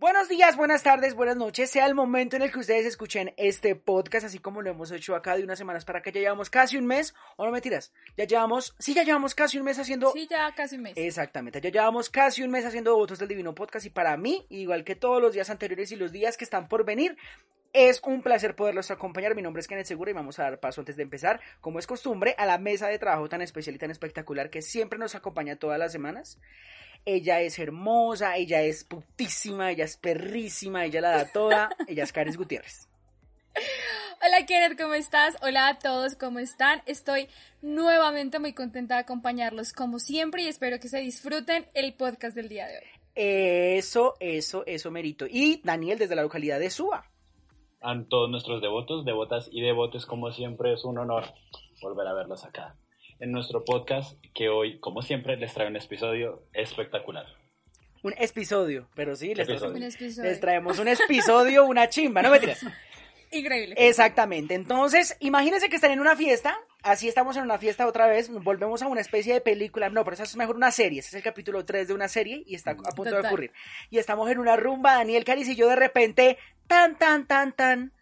Buenos días, buenas tardes, buenas noches. Sea el momento en el que ustedes escuchen este podcast, así como lo hemos hecho acá de unas semanas para que ya llevamos casi un mes, o no mentiras, ya llevamos, sí, ya llevamos casi un mes haciendo... Sí, ya casi un mes. Exactamente, ya llevamos casi un mes haciendo Votos del Divino Podcast y para mí, igual que todos los días anteriores y los días que están por venir, es un placer poderlos acompañar. Mi nombre es Kenneth Segura y vamos a dar paso antes de empezar, como es costumbre, a la mesa de trabajo tan especial y tan espectacular que siempre nos acompaña todas las semanas. Ella es hermosa, ella es putísima, ella es perrísima, ella la da toda. ella es Caris Gutiérrez. Hola Kenneth, ¿cómo estás? Hola a todos, ¿cómo están? Estoy nuevamente muy contenta de acompañarlos como siempre y espero que se disfruten el podcast del día de hoy. Eso, eso, eso merito. Y Daniel desde la localidad de Suba. A todos nuestros devotos, devotas y devotes, como siempre es un honor volver a verlos acá en nuestro podcast que hoy, como siempre, les trae un episodio espectacular. Un episodio, pero sí, les, Un traemos, episodio. les traemos un episodio, una chimba, no me tiras. Increíble. Exactamente. Entonces, imagínense que están en una fiesta. Así estamos en una fiesta otra vez. Volvemos a una especie de película. No, pero eso es mejor una serie. Ese es el capítulo 3 de una serie y está a punto de ocurrir. Y estamos en una rumba. Daniel Caris y yo de repente. Tan, tan, tan, tan.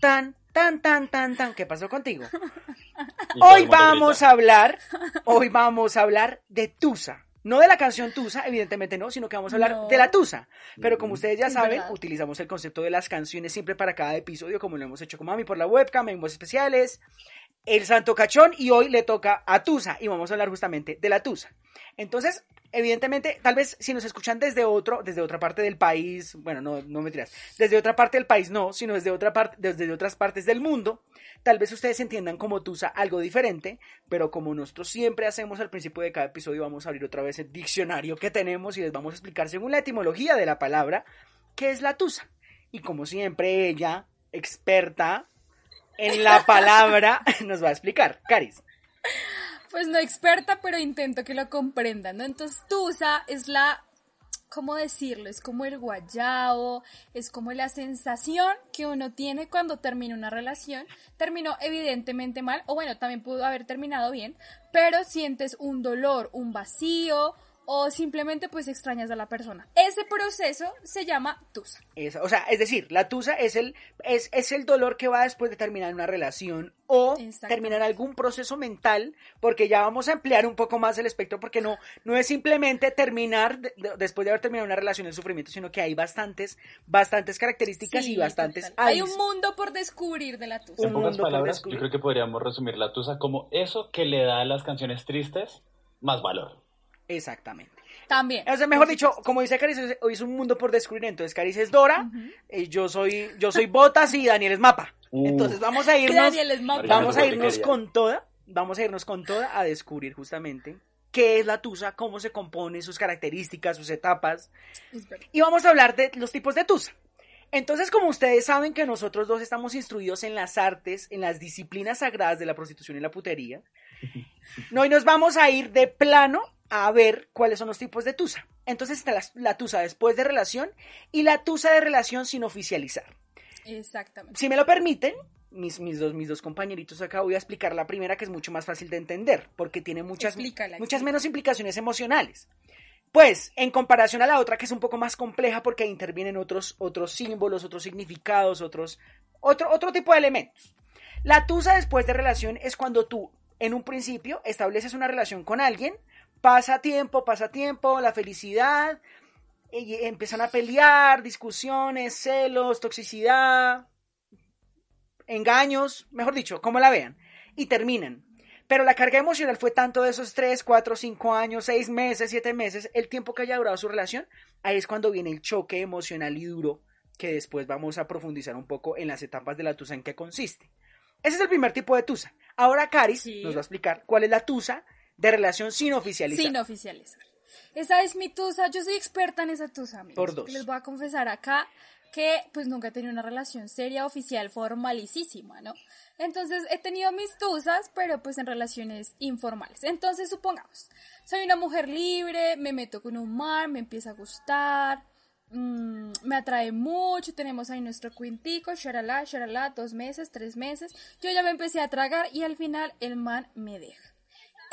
Tan, tan, tan, tan, tan. ¿Qué pasó contigo? Hoy vamos a hablar. Hoy vamos a hablar de Tusa. No de la canción Tusa, evidentemente no, sino que vamos a hablar No. de la Tusa. Pero como ustedes ya saben, verdad. utilizamos el concepto de las canciones siempre para cada episodio, como lo hemos hecho con Mami por la webcam, en voz especiales, el Santo Cachón, y hoy le toca a Tusa, y vamos a hablar justamente de la Tusa. Entonces, evidentemente, tal vez si nos escuchan desde otro, desde otra parte del país, bueno, no, no me tiras, desde otra parte del país no, sino desde otra parte, desde otras partes del mundo, tal vez ustedes entiendan como Tusa algo diferente, pero como nosotros siempre hacemos al principio de cada episodio, vamos a abrir otra vez el diccionario que tenemos y les vamos a explicar según la etimología de la palabra qué es la Tusa. Y como siempre ella, experta en la palabra, nos va a explicar. Caris. Pues no experta, pero intento que lo comprendan, ¿no? Entonces, Tusa es la, ¿cómo decirlo? Es como el guayabo, es como la sensación que uno tiene cuando termina una relación. Terminó evidentemente mal, o bueno, también pudo haber terminado bien, pero sientes un dolor, un vacío, o simplemente pues extrañas a la persona. Ese proceso se llama Tusa. Esa- o sea, es decir, la tusa es el, es, es el dolor que va después de terminar una relación o terminar algún proceso mental, porque ya vamos a emplear un poco más el espectro, porque no, no es simplemente terminar de- de- después de haber terminado una relación el sufrimiento, sino que hay bastantes, bastantes características y bastantes. Hay un mundo por descubrir de la Tusa. Un En pocas mundo por palabras, descubrir. yo creo que podríamos resumir la tusa como eso que le da a las canciones tristes más valor. Exactamente. También. O sea, mejor dicho, como dice Caris, hoy es un mundo por descubrir. Entonces, Caris es Dora, eh, yo soy, yo soy Botas y Daniel es Mapa. Uh. Entonces, vamos a irnos. Daniel es Vamos a irnos con toda, vamos a irnos con toda a descubrir justamente qué es la tusa, cómo se compone, sus características, sus etapas, y vamos a hablar de los tipos de tusa. Entonces, como ustedes saben que nosotros dos estamos instruidos en las artes, en las disciplinas sagradas de la prostitución y la putería, no, hoy nos vamos a ir de plano a ver cuáles son los tipos de tusa. Entonces está la, la tusa después de relación y la tusa de relación sin oficializar. Exactamente. Si me lo permiten, mis, mis, dos, mis dos compañeritos acá, voy a explicar la primera que es mucho más fácil de entender, porque tiene muchas, Explícala, muchas menos implicaciones emocionales. Pues, en comparación a la otra, que es un poco más compleja porque intervienen otros, otros símbolos, otros significados, otros, otro, otro tipo de elementos. La tusa después de relación es cuando tú, en un principio, estableces una relación con alguien, pasa tiempo, pasa tiempo, la felicidad, y empiezan a pelear, discusiones, celos, toxicidad, engaños, mejor dicho, como la vean, y terminan. Pero la carga emocional fue tanto de esos 3, 4, 5 años, 6 meses, 7 meses, el tiempo que haya durado su relación, ahí es cuando viene el choque emocional y duro, que después vamos a profundizar un poco en las etapas de la tusa en qué consiste. Ese es el primer tipo de tusa. Ahora Caris Sí. nos va a explicar cuál es la tusa de relación sin oficializar. Sin oficializar. Esa es mi tusa. Yo soy experta en esa tusa, amigos. Por dos. Les voy a confesar acá que pues nunca he tenido una relación seria, oficial, formalicísima, ¿no? Entonces he tenido mis tusas, pero pues en relaciones informales. Entonces supongamos, soy una mujer libre, me meto con un man, me empieza a gustar, mm, me atrae mucho, tenemos ahí nuestro cuintico, sharala, sharala, dos meses, tres meses. Yo ya me empecé a tragar y al final el man me deja.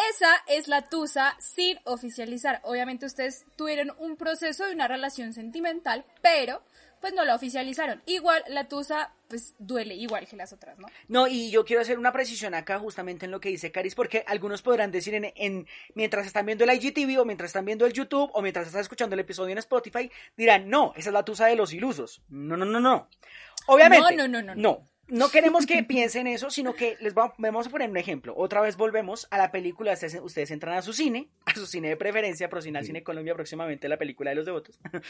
Esa es la tusa sin oficializar. Obviamente ustedes tuvieron un proceso de una relación sentimental, pero pues no la oficializaron. Igual la tusa pues duele igual que las otras, ¿no? No, y yo quiero hacer una precisión acá justamente en lo que dice Caris, porque algunos podrán decir en, en mientras están viendo el IGTV o mientras están viendo el YouTube o mientras están escuchando el episodio en Spotify, dirán, no, esa es la tusa de los ilusos. No, no, no, no. Obviamente. No, no, no, no. No, no queremos que piensen eso, sino que les vamos, a poner un ejemplo. Otra vez volvemos a la película, ustedes, entran a su cine, a su cine de preferencia, Procina Cine Colombia próximamente, la película de los devotos.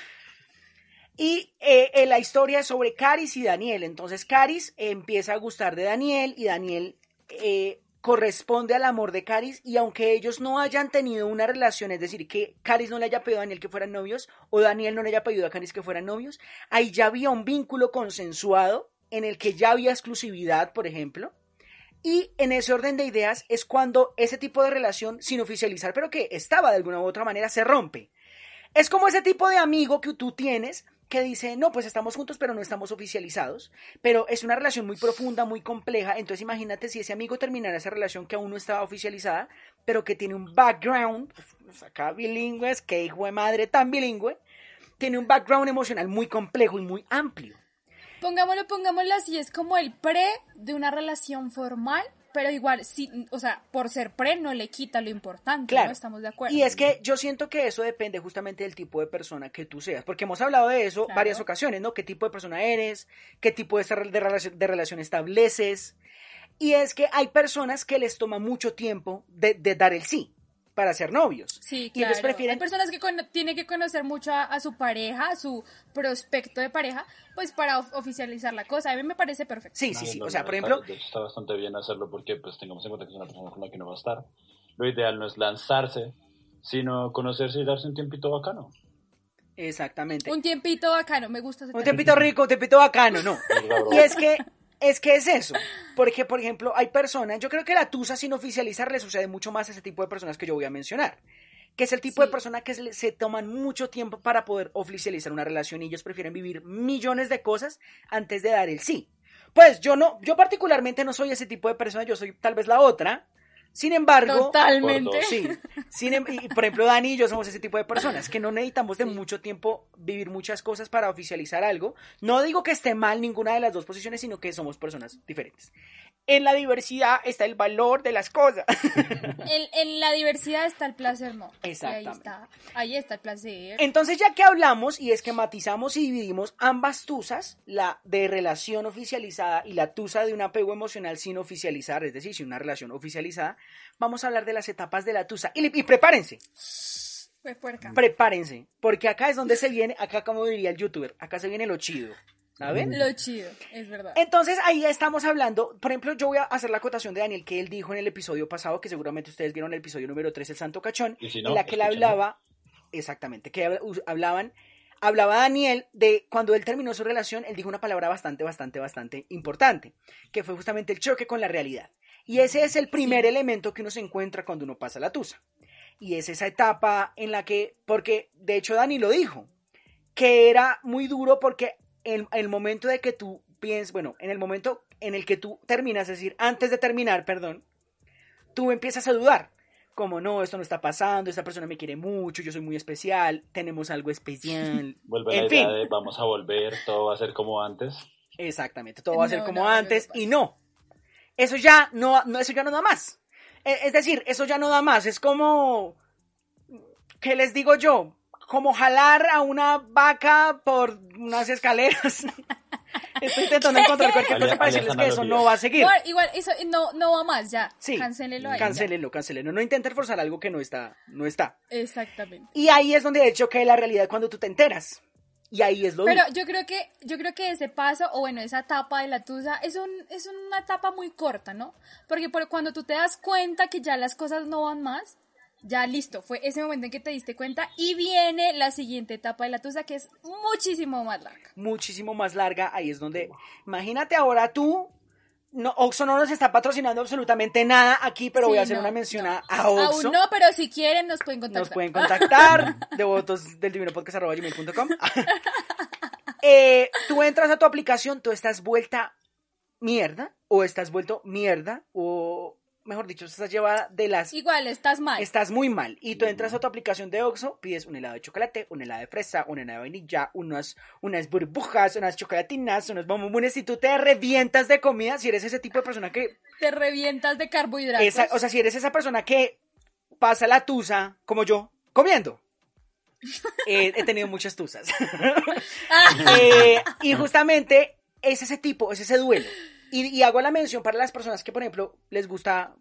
Y eh, eh, la historia es sobre Caris y Daniel. Entonces Caris empieza a gustar de Daniel y Daniel eh, corresponde al amor de Caris y aunque ellos no hayan tenido una relación, es decir, que Caris no le haya pedido a Daniel que fueran novios o Daniel no le haya pedido a Caris que fueran novios, ahí ya había un vínculo consensuado en el que ya había exclusividad, por ejemplo. Y en ese orden de ideas es cuando ese tipo de relación, sin oficializar, pero que estaba de alguna u otra manera, se rompe. Es como ese tipo de amigo que tú tienes que dice, no, pues estamos juntos, pero no estamos oficializados. Pero es una relación muy profunda, muy compleja. Entonces imagínate si ese amigo terminara esa relación que aún no estaba oficializada, pero que tiene un background, pues acá bilingüe, es que hijo de madre tan bilingüe, tiene un background emocional muy complejo y muy amplio. Pongámoslo, pongámoslo así, es como el pre de una relación formal, pero igual, sí, o sea, por ser pre no le quita lo importante, Claro. ¿no? Estamos de acuerdo. Y es que yo siento que eso depende justamente del tipo de persona que tú seas, porque hemos hablado de eso Claro. varias ocasiones, ¿no? ¿Qué tipo de persona eres? ¿Qué tipo de, de relación, de relación estableces? Y es que hay personas que les toma mucho tiempo de, de dar el sí para ser novios. Sí, Y claro. ellos prefieren Hay personas que tienen que conocer mucho a, a su pareja, a su prospecto de pareja, pues para of- oficializar la cosa. A mí me parece perfecto. Sí, sí, No, sí. no, O sea, no, por está- ejemplo, hecho, está bastante bien hacerlo porque pues tengamos en cuenta que es una persona con la que no va a estar. Lo ideal no es lanzarse, sino conocerse y darse un tiempito bacano. exactamente. Un tiempito bacano, me gusta ese Un tiempito rico, un tiempito bacano, no. Y es que es que es eso. Porque, por ejemplo, hay personas, yo creo que la tusa sin oficializar le sucede mucho más a ese tipo de personas que yo voy a mencionar. Que es el tipo Sí. de persona que se, se toman mucho tiempo para poder oficializar una relación y ellos prefieren vivir millones de cosas antes de dar el sí. Pues yo no, yo particularmente no soy ese tipo de persona, yo soy tal vez la otra. Sin embargo, Totalmente. Sí, Sin em- y, por ejemplo, Dani y yo somos ese tipo de personas que no necesitamos de mucho tiempo vivir muchas cosas para oficializar algo. No digo que esté mal ninguna de las dos posiciones, sino que somos personas diferentes. En la diversidad está el valor de las cosas. En, en la diversidad está el placer, no. Y Ahí Exactamente. está, ahí está el placer. Entonces, ya que hablamos y esquematizamos y dividimos ambas tusas, la de relación oficializada y la tusa de un apego emocional sin oficializar, es decir, sin una relación oficializada, vamos a hablar de las etapas de la tusa. Y, y prepárense, puerca. prepárense, porque acá es donde se viene, acá como diría el youtuber, acá se viene lo chido, ¿saben? Lo chido, es verdad. Entonces ahí estamos hablando, por ejemplo, yo voy a hacer la acotación de Daniel que él dijo en el episodio pasado, que seguramente ustedes vieron el episodio número 3, El Santo Cachón, Y si no, en la que él hablaba, exactamente, que hablaban, hablaba Daniel de cuando él terminó su relación, él dijo una palabra bastante, bastante, bastante importante, que fue justamente el choque con la realidad. Y ese es el primer Sí. elemento que uno se encuentra cuando uno pasa la tusa. Y es esa etapa en la que, porque de hecho Dani lo dijo, que era muy duro porque el, el momento de que tú piensas, bueno, en el momento en el que tú terminas, es decir, antes de terminar, perdón, tú empiezas a dudar. Como no, esto no está pasando, esta persona me quiere mucho, yo soy muy especial, tenemos algo especial. Vuelve en la fin. idea de vamos a volver, todo va a ser como antes. Exactamente, todo va a ser No, como no, antes no, no y no. Eso ya no, no, eso ya no da más. E- Es decir, eso ya no da más. Es como, ¿qué les digo yo? Como jalar a una vaca por unas escaleras. Estoy intentando encontrar cualquier cosa para decirles que eso no va a seguir. Igual, igual, eso no, no va más, ya. Sí, Cancélelo ahí. Cancélenlo, cancélenlo. No intenten forzar algo que no está, no está. Exactamente. Y ahí es donde de hecho cae la realidad cuando tú te enteras. Y ahí es lo Pero yo creo que, yo creo que ese paso, o bueno, esa etapa de la tusa, es un, es una etapa muy corta, ¿no? Porque por, cuando tú te das cuenta que ya las cosas no van más, ya listo, fue ese momento en que te diste cuenta y viene la siguiente etapa de la tusa que es muchísimo más larga. muchísimo más larga. Ahí es donde, imagínate ahora tú, no, Oxxo no nos está patrocinando absolutamente nada aquí, pero Sí, voy a hacer no, una mención no. a, Oxxo. Aún no, pero si quieren nos pueden contactar. Nos pueden contactar, devotos del divino podcast gmail.com. eh, tú entras a tu aplicación, tú estás vuelta mierda, o estás vuelto mierda, o mejor dicho, estás llevada de las... Igual, estás mal. Estás muy mal. Y tú entras a tu aplicación de Oxxo, pides un helado de chocolate, un helado de fresa, un helado de vainilla, unas, unas burbujas, unas chocolatinas, unos bombones y tú te revientas de comida si eres ese tipo de persona que... Te revientas de carbohidratos. Esa, o sea, si eres esa persona que pasa la tusa, como yo, comiendo. Eh, he tenido muchas tusas. Eh, y justamente es ese tipo, es ese duelo. Y, y hago la mención para las personas que, por ejemplo, les gusta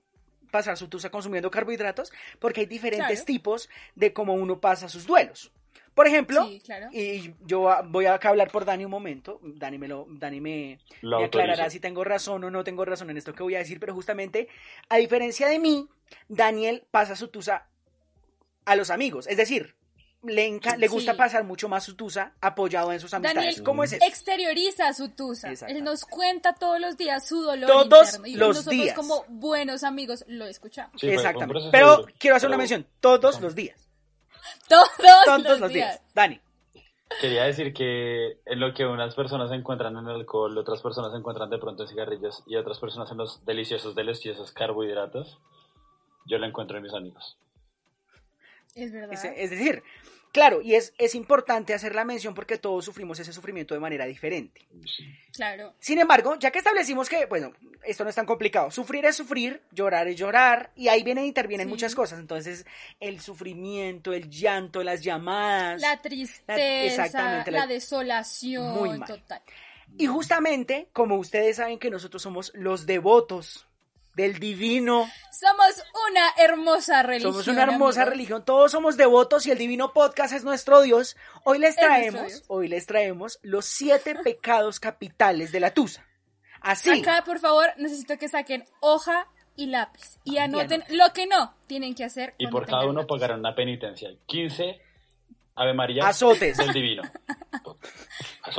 pasar su tusa consumiendo carbohidratos, porque hay diferentes Claro. tipos de cómo uno pasa sus duelos. Por ejemplo, Sí, claro. y yo voy a hablar por Dani un momento, Dani me, lo, Dani me, Lo me aclarará si tengo razón o no tengo razón en esto que voy a decir, pero justamente, a diferencia de mí, Daniel pasa su tusa a los amigos, es decir, le, enca- le gusta Sí. pasar mucho más su tusa apoyado en sus amistades. Daniel ¿Cómo es eso? exterioriza su tusa. Él nos cuenta todos los días su dolor Todos interno. Y los nosotros días. como buenos amigos lo escuchamos. Sí, Exactamente. Pero quiero hacer una mención, todos los días. Todos, Todos los días. Dani. Quería decir que en lo que unas personas encuentran en el alcohol, otras personas encuentran de pronto en cigarrillos y otras personas en los deliciosos, deliciosos carbohidratos, yo lo encuentro en mis amigos. Es verdad. Es, es decir, claro, y es, es importante hacer la mención porque todos sufrimos ese sufrimiento de manera diferente. Claro. Sin embargo, ya que establecimos que, bueno, esto no es tan complicado, sufrir es sufrir, llorar es llorar, y ahí vienen e intervienen Sí. muchas cosas. Entonces, el sufrimiento, el llanto, las llamadas. La tristeza, exactamente, la- la, desolación, Muy mal. total. Y justamente, como ustedes saben que nosotros somos los devotos del divino, Somos una hermosa religión. somos una hermosa religión, todos somos devotos y el divino podcast es nuestro Dios. Hoy les traemos, Dios. hoy les traemos los siete pecados capitales de la tusa. Así. Acá, por favor, necesito que saquen hoja y lápiz y anoten lo que no tienen que hacer. Y por cada uno pagarán una penitencia. 15 Ave María Azotes. del divino.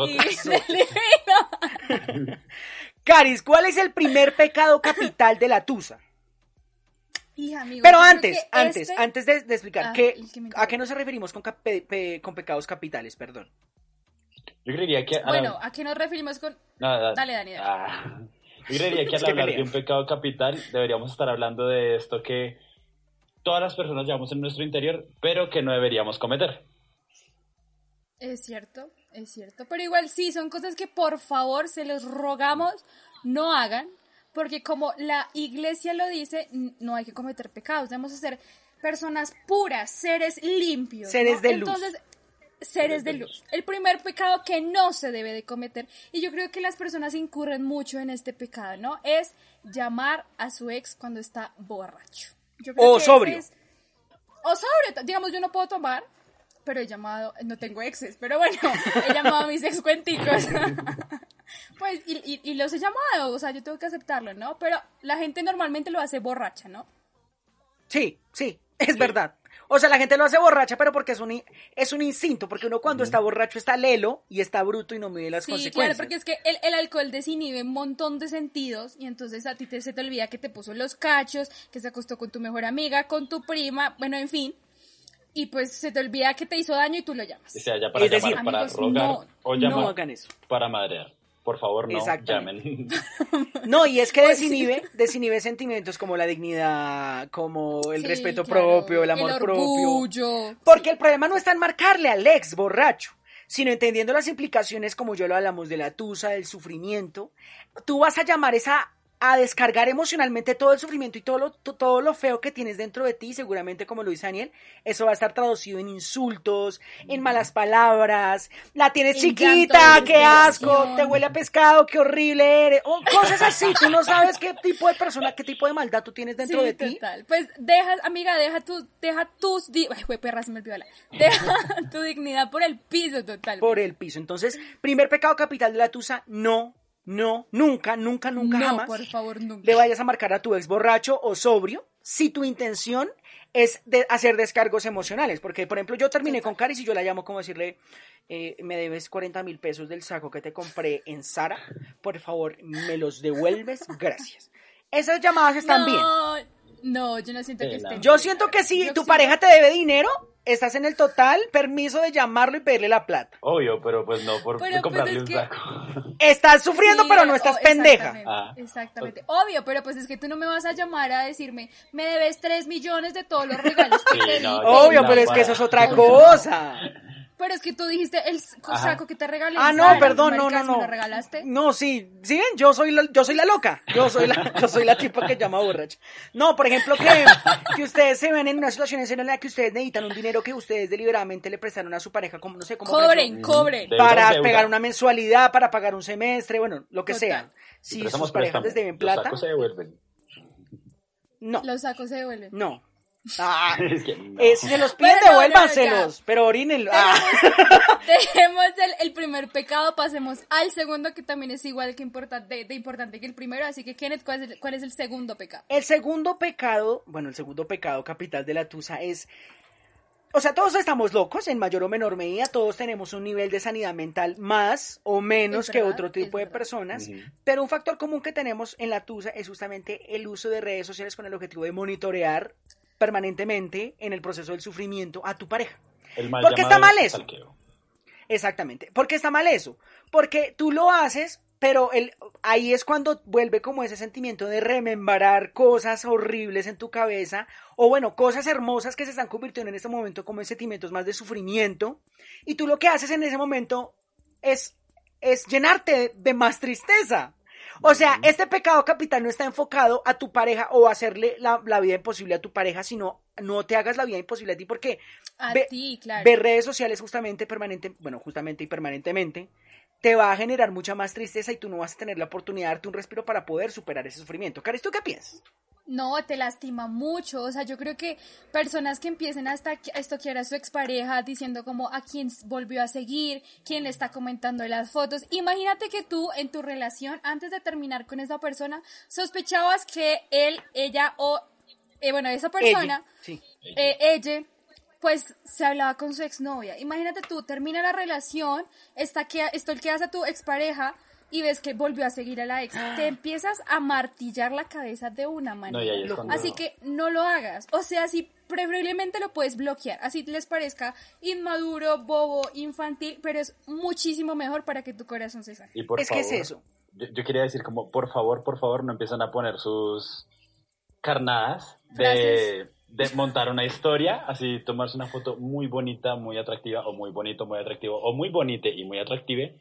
Y Azotes. del divino. Caris, ¿cuál es el primer pecado capital de la tusa? Amigo, Pero antes, que antes, este- antes de, de explicar, Ah, ¿qué- que ¿a qué nos referimos con, cap- pe- pe- con pecados capitales? Perdón. Yo creería que... a la- Bueno, ¿a qué nos referimos con...? Nada, Dale, Dani, dale. Ah. Yo creería que al hablar de un pecado capital deberíamos estar hablando de esto que todas las personas llevamos en nuestro interior, pero que no deberíamos cometer. Es cierto, es cierto. Pero igual sí, son cosas que por favor se los rogamos no hagan, porque como la iglesia lo dice, no hay que cometer pecados, debemos ser personas puras, seres limpios. Seres ¿no? de luz. Entonces, seres de luz. El primer pecado que no se debe de cometer, y yo creo que las personas incurren mucho en este pecado, ¿no? Es llamar a su ex cuando está borracho. Yo creo O que sobrio. es- o sobre, digamos, yo no puedo tomar, pero he llamado, no tengo exes, pero bueno, he llamado a mis ex cuenticos. pues, y, y- y los he llamado, o sea, yo tengo que aceptarlo, ¿no? Pero la gente normalmente lo hace borracha, ¿no? Sí, sí, es verdad. O sea, la gente lo hace borracha, pero porque es un, es un instinto, porque uno cuando está borracho está lelo y está bruto y no mide las Sí, consecuencias. claro, porque es que el, el alcohol desinhibe un montón de sentidos y entonces a ti te, se te olvida que te puso los cachos, que se acostó con tu mejor amiga, con tu prima, bueno, en fin. Y pues se te olvida que te hizo daño y tú lo llamas. O sea, ya para Es decir, llamar, para amigos, rogar no, o no llamar hagan eso. para madrear. Por favor, no llamen. No, y es que Pues desinhibe, desinhibe sentimientos como la dignidad, como el Sí, respeto claro, propio, el amor propio. orgullo. Porque el problema no está en marcarle al ex borracho, sino entendiendo las implicaciones, como yo lo hablamos, de la tusa, del sufrimiento. Tú vas a llamar esa a descargar emocionalmente todo el sufrimiento y todo lo, to- todo lo feo que tienes dentro de ti, seguramente como lo dice Daniel, eso va a estar traducido en insultos, en malas palabras, la tienes En chiquita, qué asco, te huele a pescado, qué horrible eres, o cosas así, tú no sabes qué tipo de persona, qué tipo de maldad tú tienes dentro Sí, de ti. total. Pues deja, amiga, deja tu, deja tus, di- ay, güey, perra, se me olvidó la, deja tu dignidad por el piso, total. por el piso. Entonces, primer pecado capital de la tusa, no, no, nunca, nunca, nunca no, jamás por favor, nunca. le vayas a marcar a tu ex borracho o sobrio si tu intención es de hacer descargos emocionales. Porque, por ejemplo, yo terminé con Caris y yo la llamo como decirle, eh, me debes 40 mil pesos del saco que te compré en Sara, por favor, me los devuelves, gracias. Esas llamadas están bien. No, yo no siento que esté. Yo siento que si tu pareja te debe dinero, estás en el total permiso de llamarlo y pedirle la plata. Obvio, pero pues no por Pero, pues, comprarle es un que- saco. Estás sufriendo, Sí, pero no estás pendeja. exactamente, Ah. Exactamente. Obvio, pero pues es que tú no me vas a llamar a decirme, me debes 3 millones de todos los regalos que Sí, te di. no, te Obvio, di". pero es que eso es otra cosa. Pero es que tú dijiste el Ajá. saco que te regalé. Ah, no, Sara, perdón, no, no, maricas, ¿me no. lo regalaste? No, sí, ¿sí ven? Yo soy la, yo soy la loca. Yo soy la, yo soy la tipa que llama borracha. No, por ejemplo, que, que ustedes se ven en una situación en la que ustedes necesitan un dinero que ustedes deliberadamente le prestaron a su pareja, como no sé, por Cobren, ejemplo, cobren. Para deuda. pegar una mensualidad, para pagar un semestre, bueno, lo que Total. sea. Si sus parejas préstamo, les deben los plata, sacos se devuelven. no, Los sacos se devuelven. no. Ah, Es que no. eh, si se los piden, Bueno, no, no, devuélvanselos, ya. pero orínenlo. Ah. Dejemos el, el primer pecado, pasemos al segundo, que también es igual que importante, de importante que el primero. Así que, Kenneth, ¿cuál es el, cuál es el segundo pecado? El segundo pecado, bueno, el segundo pecado capital de la tusa es, o sea, todos estamos locos en mayor o menor medida, todos tenemos un nivel de sanidad mental más o menos que otro tipo de personas, pero un factor común que tenemos en la tusa es justamente el uso de redes sociales con el objetivo de monitorear permanentemente en el proceso del sufrimiento a tu pareja. El mal ¿Por qué está mal eso? Exactamente. ¿Por qué está mal eso? Porque tú lo haces, pero el, ahí es cuando vuelve como ese sentimiento de remembrar cosas horribles en tu cabeza, o bueno, cosas hermosas que se están convirtiendo en este momento como en sentimientos más de sufrimiento, y tú lo que haces en ese momento es, es llenarte de más tristeza. O sea, este pecado capital no está enfocado a tu pareja o a hacerle la, la vida imposible a tu pareja, sino no te hagas la vida imposible a ti porque A Ve- ti, claro. ver redes sociales justamente permanente, bueno, justamente y permanentemente, te va a generar mucha más tristeza y tú no vas a tener la oportunidad de darte un respiro para poder superar ese sufrimiento. Caris, ¿tú qué piensas? No, te lastima mucho. O sea, yo creo que personas que empiecen hasta a estoquear a su expareja diciendo como a quién volvió a seguir, quién le está comentando las fotos. Imagínate que tú en tu relación, antes de terminar con esa persona, sospechabas que él, ella o, eh, bueno, esa persona, Ella, sí. eh, ella, pues se hablaba con su exnovia. Imagínate tú, termina la relación, está que, estolqueas a tu expareja y ves que volvió a seguir a la ex. Te empiezas a martillar la cabeza de una manera. No, cuando- Así que no lo hagas. O sea, si preferiblemente lo puedes bloquear, así les parezca inmaduro, bobo, infantil, pero es muchísimo mejor para que tu corazón se sane. Y por es que favor, es eso. Yo, yo quería decir como, por favor, por favor, no empiezan a poner sus carnadas de, Frases. De montar una historia, así tomarse una foto muy bonita, muy atractiva, o muy bonito, muy atractivo, o muy bonita y muy atractive,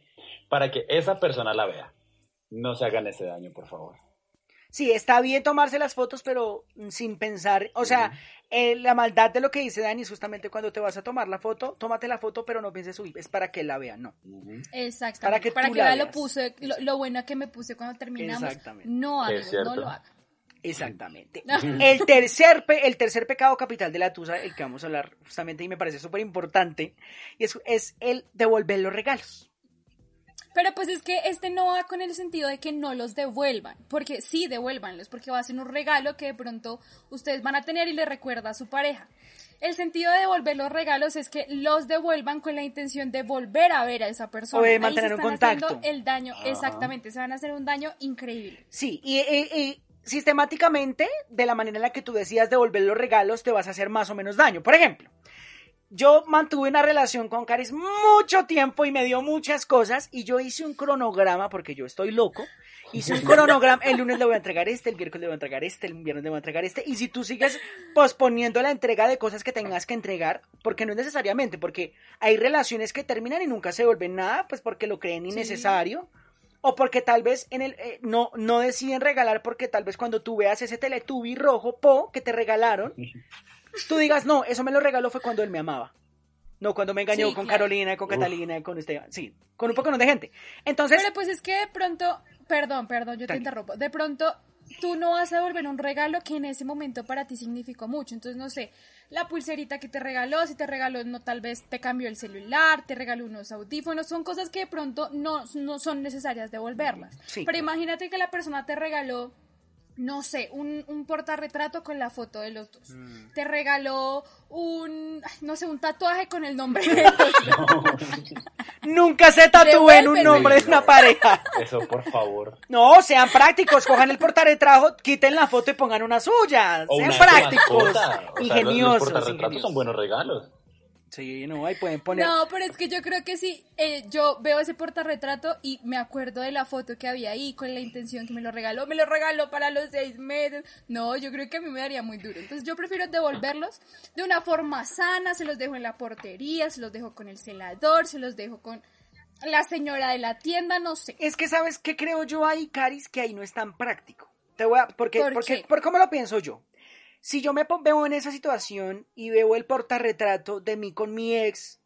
para que esa persona la vea. No se hagan ese daño, por favor. Sí, está bien tomarse las fotos, pero sin pensar, o sea, eh, la maldad de lo que dice Dani es justamente cuando te vas a tomar la foto, tómate la foto, pero no pienses, uy, es para que la vean, no. Ujú. Exactamente. Para que Para tú que la vea lo, puse, lo, lo bueno que me puse cuando terminamos. Exactamente. No, amigos, no lo hagan. Exactamente. El tercer, pe- el tercer pecado capital de la tusa, el que vamos a hablar justamente y me parece súper importante, es, es el devolver los regalos. Pero pues es que este no va con el sentido de que no los devuelvan, porque sí devuélvanlos, porque va a ser un regalo que de pronto ustedes van a tener y le recuerda a su pareja. El sentido de devolver los regalos es que los devuelvan con la intención de volver a ver a esa persona. O de Ahí se mantener un están contacto. haciendo el daño, Ajá. exactamente, se van a hacer un daño increíble. Sí, y, y- y sistemáticamente, de la manera en la que tú decías devolver los regalos, te vas a hacer más o menos daño. Por ejemplo, yo mantuve una relación con Caris mucho tiempo y me dio muchas cosas y yo hice un cronograma porque yo estoy loco. Hice un cronograma, el lunes le voy a entregar este, el miércoles le voy a entregar este, el viernes le voy a entregar este. Y si tú sigues posponiendo la entrega de cosas que tengas que entregar, porque no es necesariamente, porque hay relaciones que terminan y nunca se vuelven nada, pues porque lo creen innecesario. O porque tal vez en el, eh, no, no deciden regalar porque tal vez cuando tú veas ese Teletubby rojo po que te regalaron, tú digas, no, eso me lo regaló fue cuando él me amaba. No, cuando me engañó Sí, con claro. Carolina, con Uf. Catalina, con Esteban. Sí, con un poco de gente. Entonces, Pero pues es que de pronto, perdón, perdón, yo te interrumpo. De pronto tú no vas a devolver un regalo que en ese momento para ti significó mucho. Entonces, no sé, la pulserita que te regaló, si te regaló, no, tal vez te cambió el celular, te regaló unos audífonos, son cosas que de pronto no, no son necesarias devolverlas. Sí. Pero imagínate que la persona te regaló no sé, un, un portarretrato con la foto de los dos. Te regaló un, no sé, un tatuaje con el nombre de. Nunca se tatúen un nombre de una pareja. Eso, por favor. No, sean prácticos, cojan el portarretrato, quiten la foto y pongan una suya. O Sean una prácticos, mascota. O sea, los- ingeniosos. Los portarretratos ingeniosos. son buenos regalos. Sí, no, ahí pueden poner. No, pero es que yo creo que sí, eh, yo veo ese portarretrato y me acuerdo de la foto que había ahí con la intención que me lo regaló, me lo regaló para los seis meses. No, yo creo que a mí me daría muy duro. Entonces yo prefiero devolverlos de una forma sana, se los dejo en la portería, se los dejo con el celador, se los dejo con la señora de la tienda, no sé. Es que, ¿sabes qué creo yo ahí, Caris? Que ahí no es tan práctico. Te voy a, porque, ¿Por porque, qué? por cómo lo pienso yo. Si yo me veo en esa situación y veo el portarretrato de mí con mi ex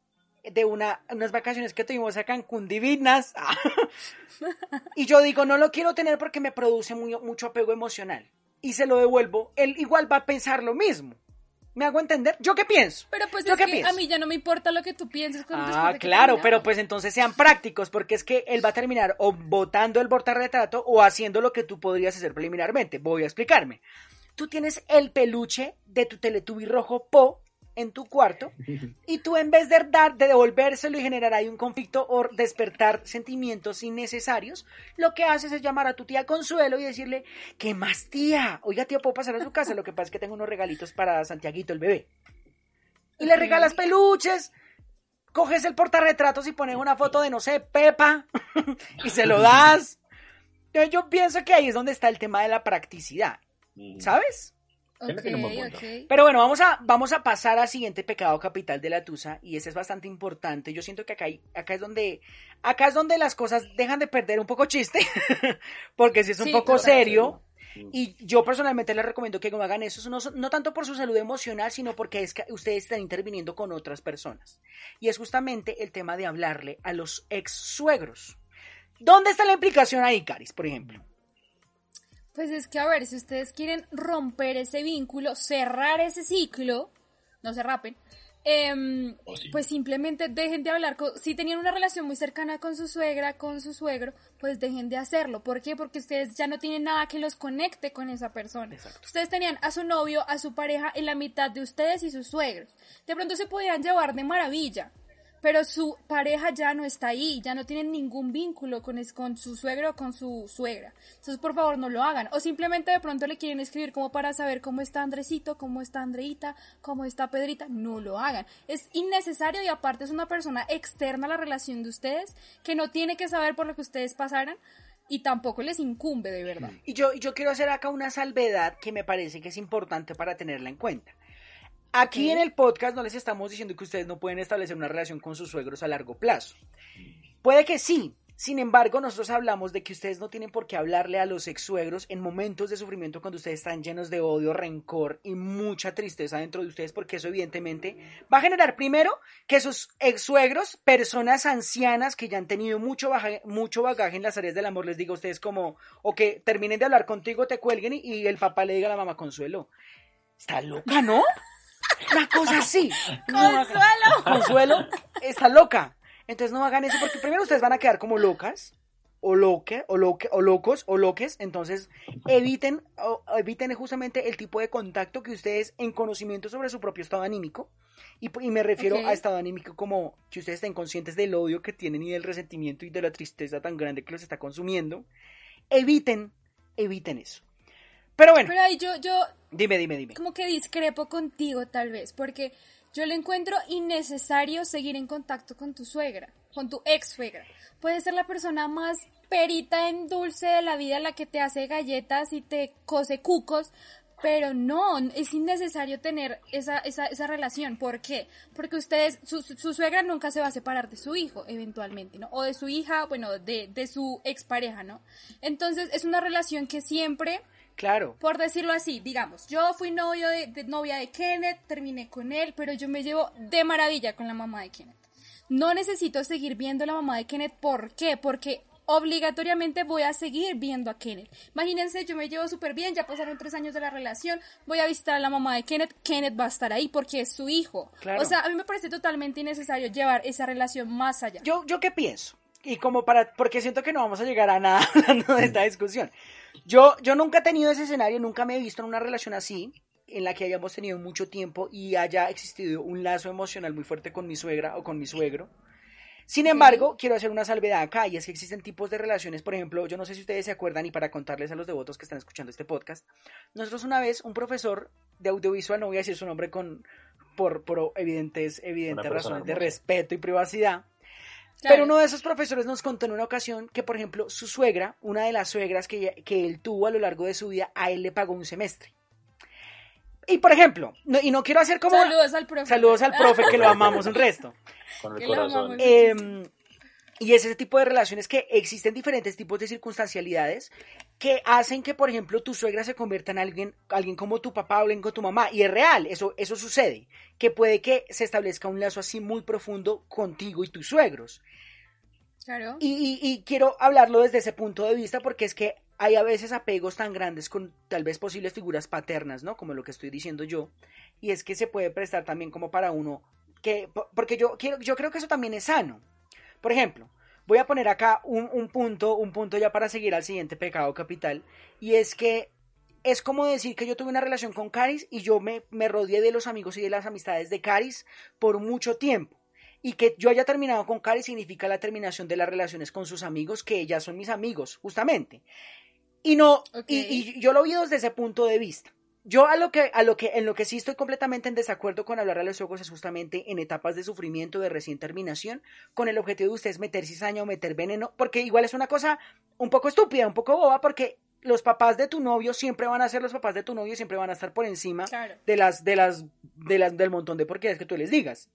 de una, unas vacaciones que tuvimos a Cancún divinas, y yo digo, no lo quiero tener porque me produce muy- mucho apego emocional, y se lo devuelvo, él igual va a pensar lo mismo. ¿Me hago entender? ¿Yo qué pienso? Pero pues ¿Yo es qué que pienso? a mí ya no me importa lo que tú pienses con Ah, de claro, pero pues entonces sean prácticos, porque es que él va a terminar o botando el portarretrato o haciendo lo que tú podrías hacer preliminarmente. Voy a explicarme. Tú tienes el peluche de tu Teletubby rojo Po en tu cuarto y tú en vez de dar, de devolvérselo y generar ahí un conflicto o despertar sentimientos innecesarios, lo que haces es llamar a tu tía Consuelo y decirle, ¿qué más tía? Oiga tía, ¿puedo pasar a su casa? Lo que pasa es que tengo unos regalitos para Santiaguito el bebé. Y le regalas peluches, coges el portarretratos y pones una foto de, no sé, Pepa, y se lo das. Yo pienso que ahí es donde está el tema de la practicidad. ¿Sabes? Pero bueno, vamos a, vamos a pasar al siguiente pecado capital de la Tusa, y ese es bastante importante. Yo siento que acá, hay- acá es donde, acá es donde las cosas dejan de perder un poco chiste, porque si es un Sí, poco serio, y yo personalmente les recomiendo que no hagan eso, no, no tanto por su salud emocional, sino porque es que ustedes están interviniendo con otras personas. Y es justamente el tema de hablarle a los ex suegros. ¿Dónde está la implicación ahí, Caris, por ejemplo? Pues es que, a ver, si ustedes quieren romper ese vínculo, cerrar ese ciclo, no se rapen, Oh, sí. pues simplemente dejen de hablar. Con, si tenían una relación muy cercana con su suegra, con su suegro, pues dejen de hacerlo. ¿Por qué? Porque ustedes ya no tienen nada que los conecte con esa persona. Exacto. Ustedes tenían a su novio, a su pareja en la mitad de ustedes y sus suegros. De pronto se podían llevar de maravilla. Pero su pareja ya no está ahí, ya no tienen ningún vínculo con, es- con su suegro o con su suegra. Entonces, por favor, no lo hagan. O simplemente de pronto le quieren escribir como para saber cómo está Andresito, cómo está Andreita, cómo está Pedrita. No lo hagan. Es innecesario y aparte es una persona externa a la relación de ustedes que no tiene que saber por lo que ustedes pasaran y tampoco les incumbe de verdad. Y yo, y yo quiero hacer acá una salvedad que me parece que es importante para tenerla en cuenta. Aquí en el podcast no les estamos diciendo que ustedes no pueden establecer una relación con sus suegros a largo plazo. Puede que sí. Sin embargo, nosotros hablamos de que ustedes no tienen por qué hablarle a los ex suegros en momentos de sufrimiento cuando ustedes están llenos de odio, rencor y mucha tristeza dentro de ustedes, porque eso evidentemente va a generar primero que sus ex suegros, personas ancianas que ya han tenido mucho, baja- mucho bagaje en las áreas del amor, les diga a ustedes como, o que terminen de hablar contigo, te cuelguen y, y el papá le diga a la mamá, Consuelo, está loca, ¿no? Una cosa así. No hagan- ¡Consuelo! Consuelo está loca. Entonces no hagan eso porque primero ustedes van a quedar como locas o loque, o loque, o locos, o loques, entonces eviten, o- eviten justamente el tipo de contacto que ustedes en conocimiento sobre su propio estado anímico, y, y me refiero a estado anímico como que ustedes estén conscientes del odio que tienen y del resentimiento y de la tristeza tan grande que los está consumiendo, eviten, eviten eso. Pero bueno, Pero ahí yo, yo dime, dime, dime. como que discrepo contigo tal vez, porque yo le encuentro innecesario seguir en contacto con tu suegra, con tu ex suegra. Puede ser la persona más perita en dulce de la vida, la que te hace galletas y te cose cucos, pero no, es innecesario tener esa, esa, esa relación. ¿Por qué? Porque ustedes, su, su- su suegra nunca se va a separar de su hijo, eventualmente, ¿no? O de su hija, bueno, de, de su expareja, ¿no? Entonces es una relación que siempre Claro. por decirlo así, digamos, yo fui novio de, de- novia de Kenneth, terminé con él, pero yo me llevo de maravilla con la mamá de Kenneth. No necesito seguir viendo a la mamá de Kenneth, ¿por qué? Porque obligatoriamente voy a seguir viendo a Kenneth. Imagínense, yo me llevo súper bien, ya pasaron tres años de la relación, voy a visitar a la mamá de Kenneth, Kenneth va a estar ahí porque es su hijo. Claro. O sea, a mí me parece totalmente innecesario llevar esa relación más allá. Yo, yo qué pienso, y como para, porque siento que no vamos a llegar a nada hablando de esta discusión. Yo, yo nunca he tenido ese escenario, nunca me he visto en una relación así, en la que hayamos tenido mucho tiempo y haya existido un lazo emocional muy fuerte con mi suegra o con mi suegro. Sin embargo, quiero hacer una salvedad acá, y es que existen tipos de relaciones, por ejemplo, yo no sé si ustedes se acuerdan, y para contarles a los devotos que están escuchando este podcast, nosotros una vez, un profesor de audiovisual, no voy a decir su nombre con, por, por evidentes, evidentes razones de respeto y privacidad, pero uno de esos profesores nos contó en una ocasión que, por ejemplo, su suegra, una de las suegras que, que él tuvo a lo largo de su vida, a él le pagó un semestre. Y por ejemplo, y no quiero hacer como... Saludos al profe. Saludos al profe, que lo amamos un resto. Con el corazón. Em, y es ese tipo de relaciones que existen diferentes tipos de circunstancialidades que hacen que, por ejemplo, tu suegra se convierta en alguien, alguien como tu papá o alguien como tu mamá. Y es real, eso, eso sucede. Que puede que se establezca un lazo así muy profundo contigo y tus suegros. Claro. Y, y, quiero hablarlo desde ese punto de vista porque es que hay a veces apegos tan grandes con tal vez posibles figuras paternas, ¿no? Como lo que estoy diciendo yo. Y es que se puede prestar también como para uno que, porque yo quiero, yo creo que eso también es sano. Por ejemplo, voy a poner acá un, un punto, un punto ya para seguir al siguiente pecado capital. Y es que es como decir que yo tuve una relación con Caris y yo me, me rodeé de los amigos y de las amistades de Caris por mucho tiempo y que yo haya terminado con Cari significa la terminación de las relaciones con sus amigos, que ellas son mis amigos, justamente. Y no, y, yo lo vi desde ese punto de vista. Yo a lo que, a lo que, en lo que sí estoy completamente en desacuerdo con hablar a los ojos es justamente en etapas de sufrimiento, de recién terminación, con el objetivo de ustedes meter cizaña o meter veneno, porque igual es una cosa un poco estúpida, un poco boba, porque los papás de tu novio siempre van a ser los papás de tu novio, siempre van a estar por encima de las, de las, de las, del montón de porquerías que tú les digas.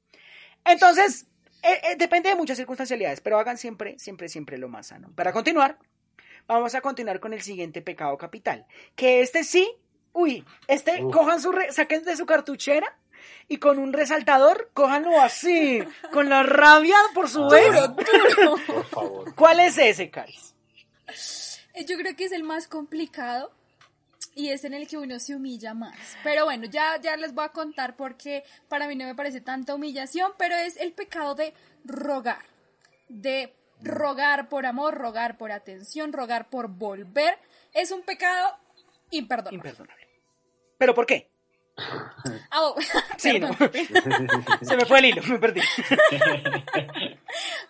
Entonces, eh, eh, depende de muchas circunstancialidades, pero hagan siempre, siempre, siempre lo más sano. Para continuar, vamos a continuar con el siguiente pecado capital, que este sí, uy, este, cojan su, saquen de su cartuchera y con un resaltador, cójanlo así, con la rabia por su ego. Por favor. ¿Cuál es ese, Caris? Eh, yo creo que es el más complicado y es en el que uno se humilla más. Pero bueno, ya, ya les voy a contar porque para mí no me parece tanta humillación, pero es el pecado de rogar, de rogar por amor, rogar por atención, rogar por volver. Es un pecado imperdonable. Imperdonable. ¿Pero por qué? Oh, sí, no. Se me fue el hilo, me perdí.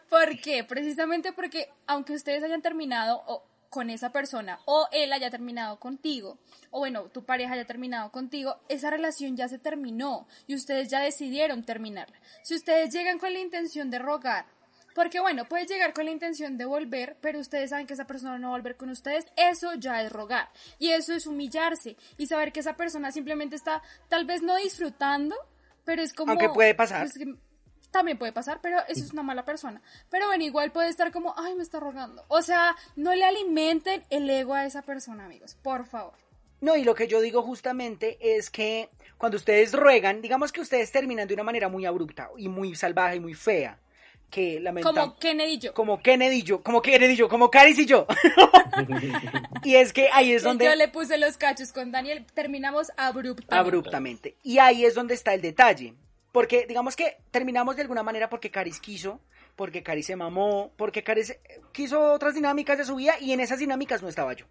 ¿Por qué? Precisamente porque aunque ustedes hayan terminado, o con esa persona o él haya terminado contigo o bueno, tu pareja haya terminado contigo, esa relación ya se terminó y ustedes ya decidieron terminarla. Si ustedes llegan con la intención de rogar, porque bueno, puedes llegar con la intención de volver, pero ustedes saben que esa persona no va a volver con ustedes, eso ya es rogar y eso es humillarse y saber que esa persona simplemente está tal vez no disfrutando, pero es como... Aunque puede pasar. Pues, también puede pasar, pero eso es una mala persona. Pero bueno, igual puede estar como, ay, me está rogando. O sea, no le alimenten el ego a esa persona, amigos, por favor. No, y lo que yo digo justamente es que cuando ustedes ruegan, digamos que ustedes terminan de una manera muy abrupta y muy salvaje y muy fea, que lamentamos. Como Kennedy y yo. Como Kennedy y yo, como Kennedy y yo, como Caris y yo. y es que ahí es donde... Yo le puse los cachos con Daniel, terminamos abruptamente. Abruptamente. Y ahí es donde está el detalle. Porque digamos que terminamos de alguna manera porque Caris quiso, porque Caris se mamó, porque Caris quiso otras dinámicas de su vida y en esas dinámicas no estaba yo.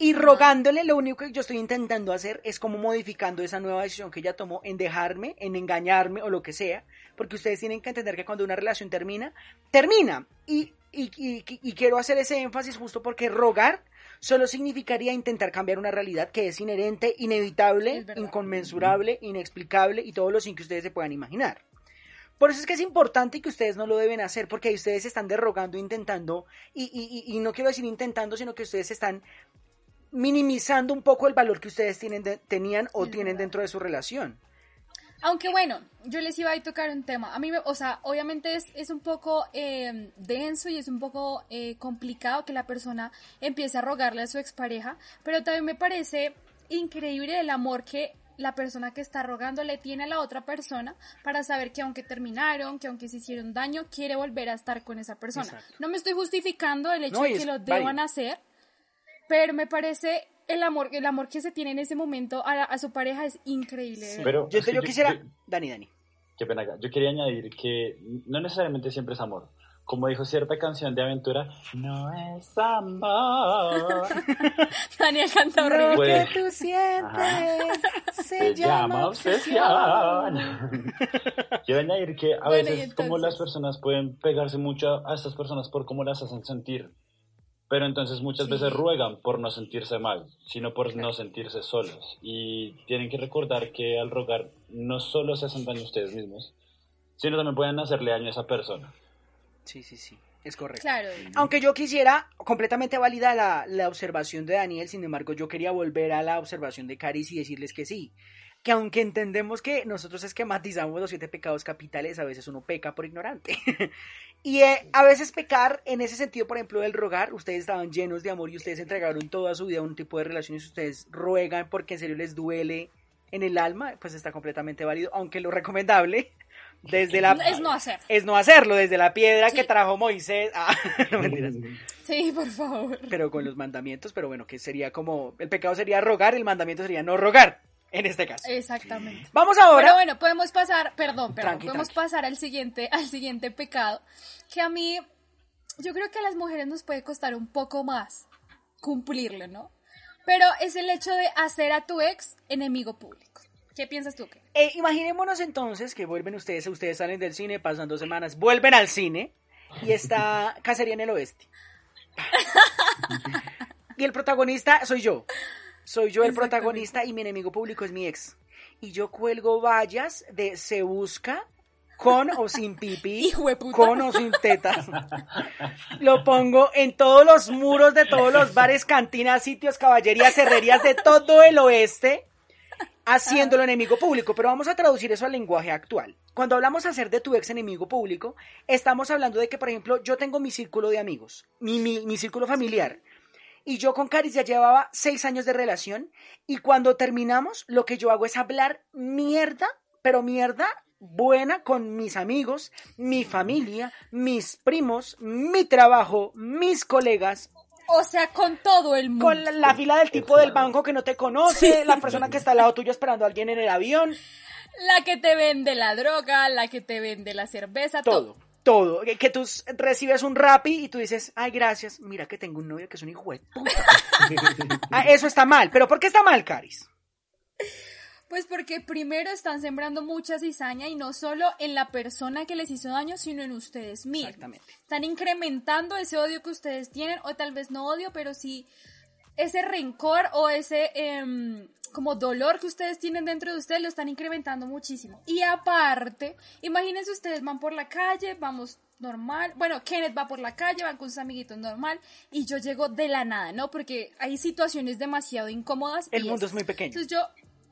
Y rogándole, lo único que yo estoy intentando hacer es como modificando esa nueva decisión que ella tomó en dejarme, en engañarme o lo que sea, porque ustedes tienen que entender que cuando una relación termina, termina. Y, y, y quiero hacer ese énfasis justo porque rogar solo significaría intentar cambiar una realidad que es inherente, inevitable, inconmensurable, inexplicable y todo lo sin que ustedes se puedan imaginar. Por eso es que es importante que ustedes no lo deben hacer, porque ahí ustedes están derrogando, intentando, y, y, no quiero decir intentando, sino que ustedes están minimizando un poco el valor que ustedes tienen tenían o tienen dentro de su relación. Aunque bueno, yo les iba a tocar un tema. A mí, me, o sea, obviamente es, es un poco eh, denso y es un poco eh, complicado que la persona empiece a rogarle a su expareja, pero también me parece increíble el amor que la persona que está rogando le tiene a la otra persona para saber que aunque terminaron, que aunque se hicieron daño, quiere volver a estar con esa persona. No me estoy justificando el hecho de que lo deban hacer, pero me parece el amor, el amor que se tiene en ese momento a, su pareja es increíble. Pero yo, quisiera, Dani, Dani. Qué pena, yo quería añadir que no necesariamente siempre es amor. como dijo cierta canción de aventura, no es amor. Daniel canta Lo horrible. Pues, que tú sientes se, Se llama obsesión. Quiero añadir que a Bueno, veces como las personas pueden pegarse mucho a estas personas por cómo las hacen sentir. Pero entonces muchas Sí. veces ruegan por no sentirse mal, sino por no sentirse solos. Y tienen que recordar que al rogar no solo se hacen daño a ustedes mismos, sino también pueden hacerle daño a esa persona. Sí, sí, sí, es correcto. Claro. Aunque yo quisiera, completamente válida la, la observación de Daniel, sin embargo, yo quería volver a la observación de Caris y decirles que sí. Que aunque entendemos que nosotros esquematizamos los siete pecados capitales, a veces uno peca por ignorante. y eh, a veces pecar, en ese sentido, por ejemplo, del rogar, ustedes estaban llenos de amor y ustedes entregaron toda su vida a un tipo de relaciones, ustedes ruegan porque en serio les duele en el alma, pues está completamente válido, aunque lo recomendable desde la... Es no hacer. es no hacerlo, desde la piedra que trajo Moisés. Ah, no mentiras. Sí, por favor. Pero con los mandamientos, pero bueno, que sería como. El pecado sería rogar, el mandamiento sería no rogar, en este caso. Exactamente. Vamos ahora. Pero bueno, podemos pasar, perdón, perdón, Tranqui, podemos tranqui. pasar al siguiente, al siguiente pecado, que a mí, yo creo que a las mujeres nos puede costar un poco más cumplirlo, ¿no? Pero es el hecho de hacer a tu ex enemigo público. ¿Qué piensas tú? Eh, imaginémonos entonces que vuelven ustedes, ustedes salen del cine, pasan dos semanas, vuelven al cine y está Cacería en el Oeste. y el protagonista soy yo. Soy yo el protagonista y mi enemigo público es mi ex. Y yo cuelgo vallas de se busca con o sin pipí, con o sin tetas. Lo pongo en todos los muros de todos los bares, cantinas, sitios, caballerías, herrerías de todo el oeste haciéndolo enemigo público, pero vamos a traducir eso al lenguaje actual. Cuando hablamos de hacer de tu ex enemigo público, estamos hablando de que, por ejemplo, yo tengo mi círculo de amigos, mi, mi, mi círculo familiar, y yo con Caris ya llevaba seis años de relación, y cuando terminamos, lo que yo hago es hablar mierda, pero mierda buena con mis amigos, mi familia, mis primos, mi trabajo, mis colegas, O sea, con todo el mundo. con la, la fila del tipo del banco que no te conoce, la persona que está al lado tuyo esperando a alguien en el avión, La que te vende la droga, la que te vende la cerveza, todo. todo, todo. Que, que tú recibes un rapi y tú dices, ay, gracias, mira que tengo un novio que es un hijo de puta. Ah, eso está mal, pero ¿por qué está mal, Caris? Pues porque primero están sembrando mucha cizaña y no solo en la persona que les hizo daño, sino en ustedes mismos. Exactamente. Están incrementando ese odio que ustedes tienen, o tal vez no odio, pero sí ese rencor o ese em, como dolor que ustedes tienen dentro de ustedes lo están incrementando muchísimo. Y aparte, imagínense ustedes van por la calle, vamos normal, bueno, Kenneth va por la calle, va con sus amiguitos normal, y yo llego de la nada, ¿no? Porque hay situaciones demasiado incómodas. El y mundo es muy pequeño. Entonces yo,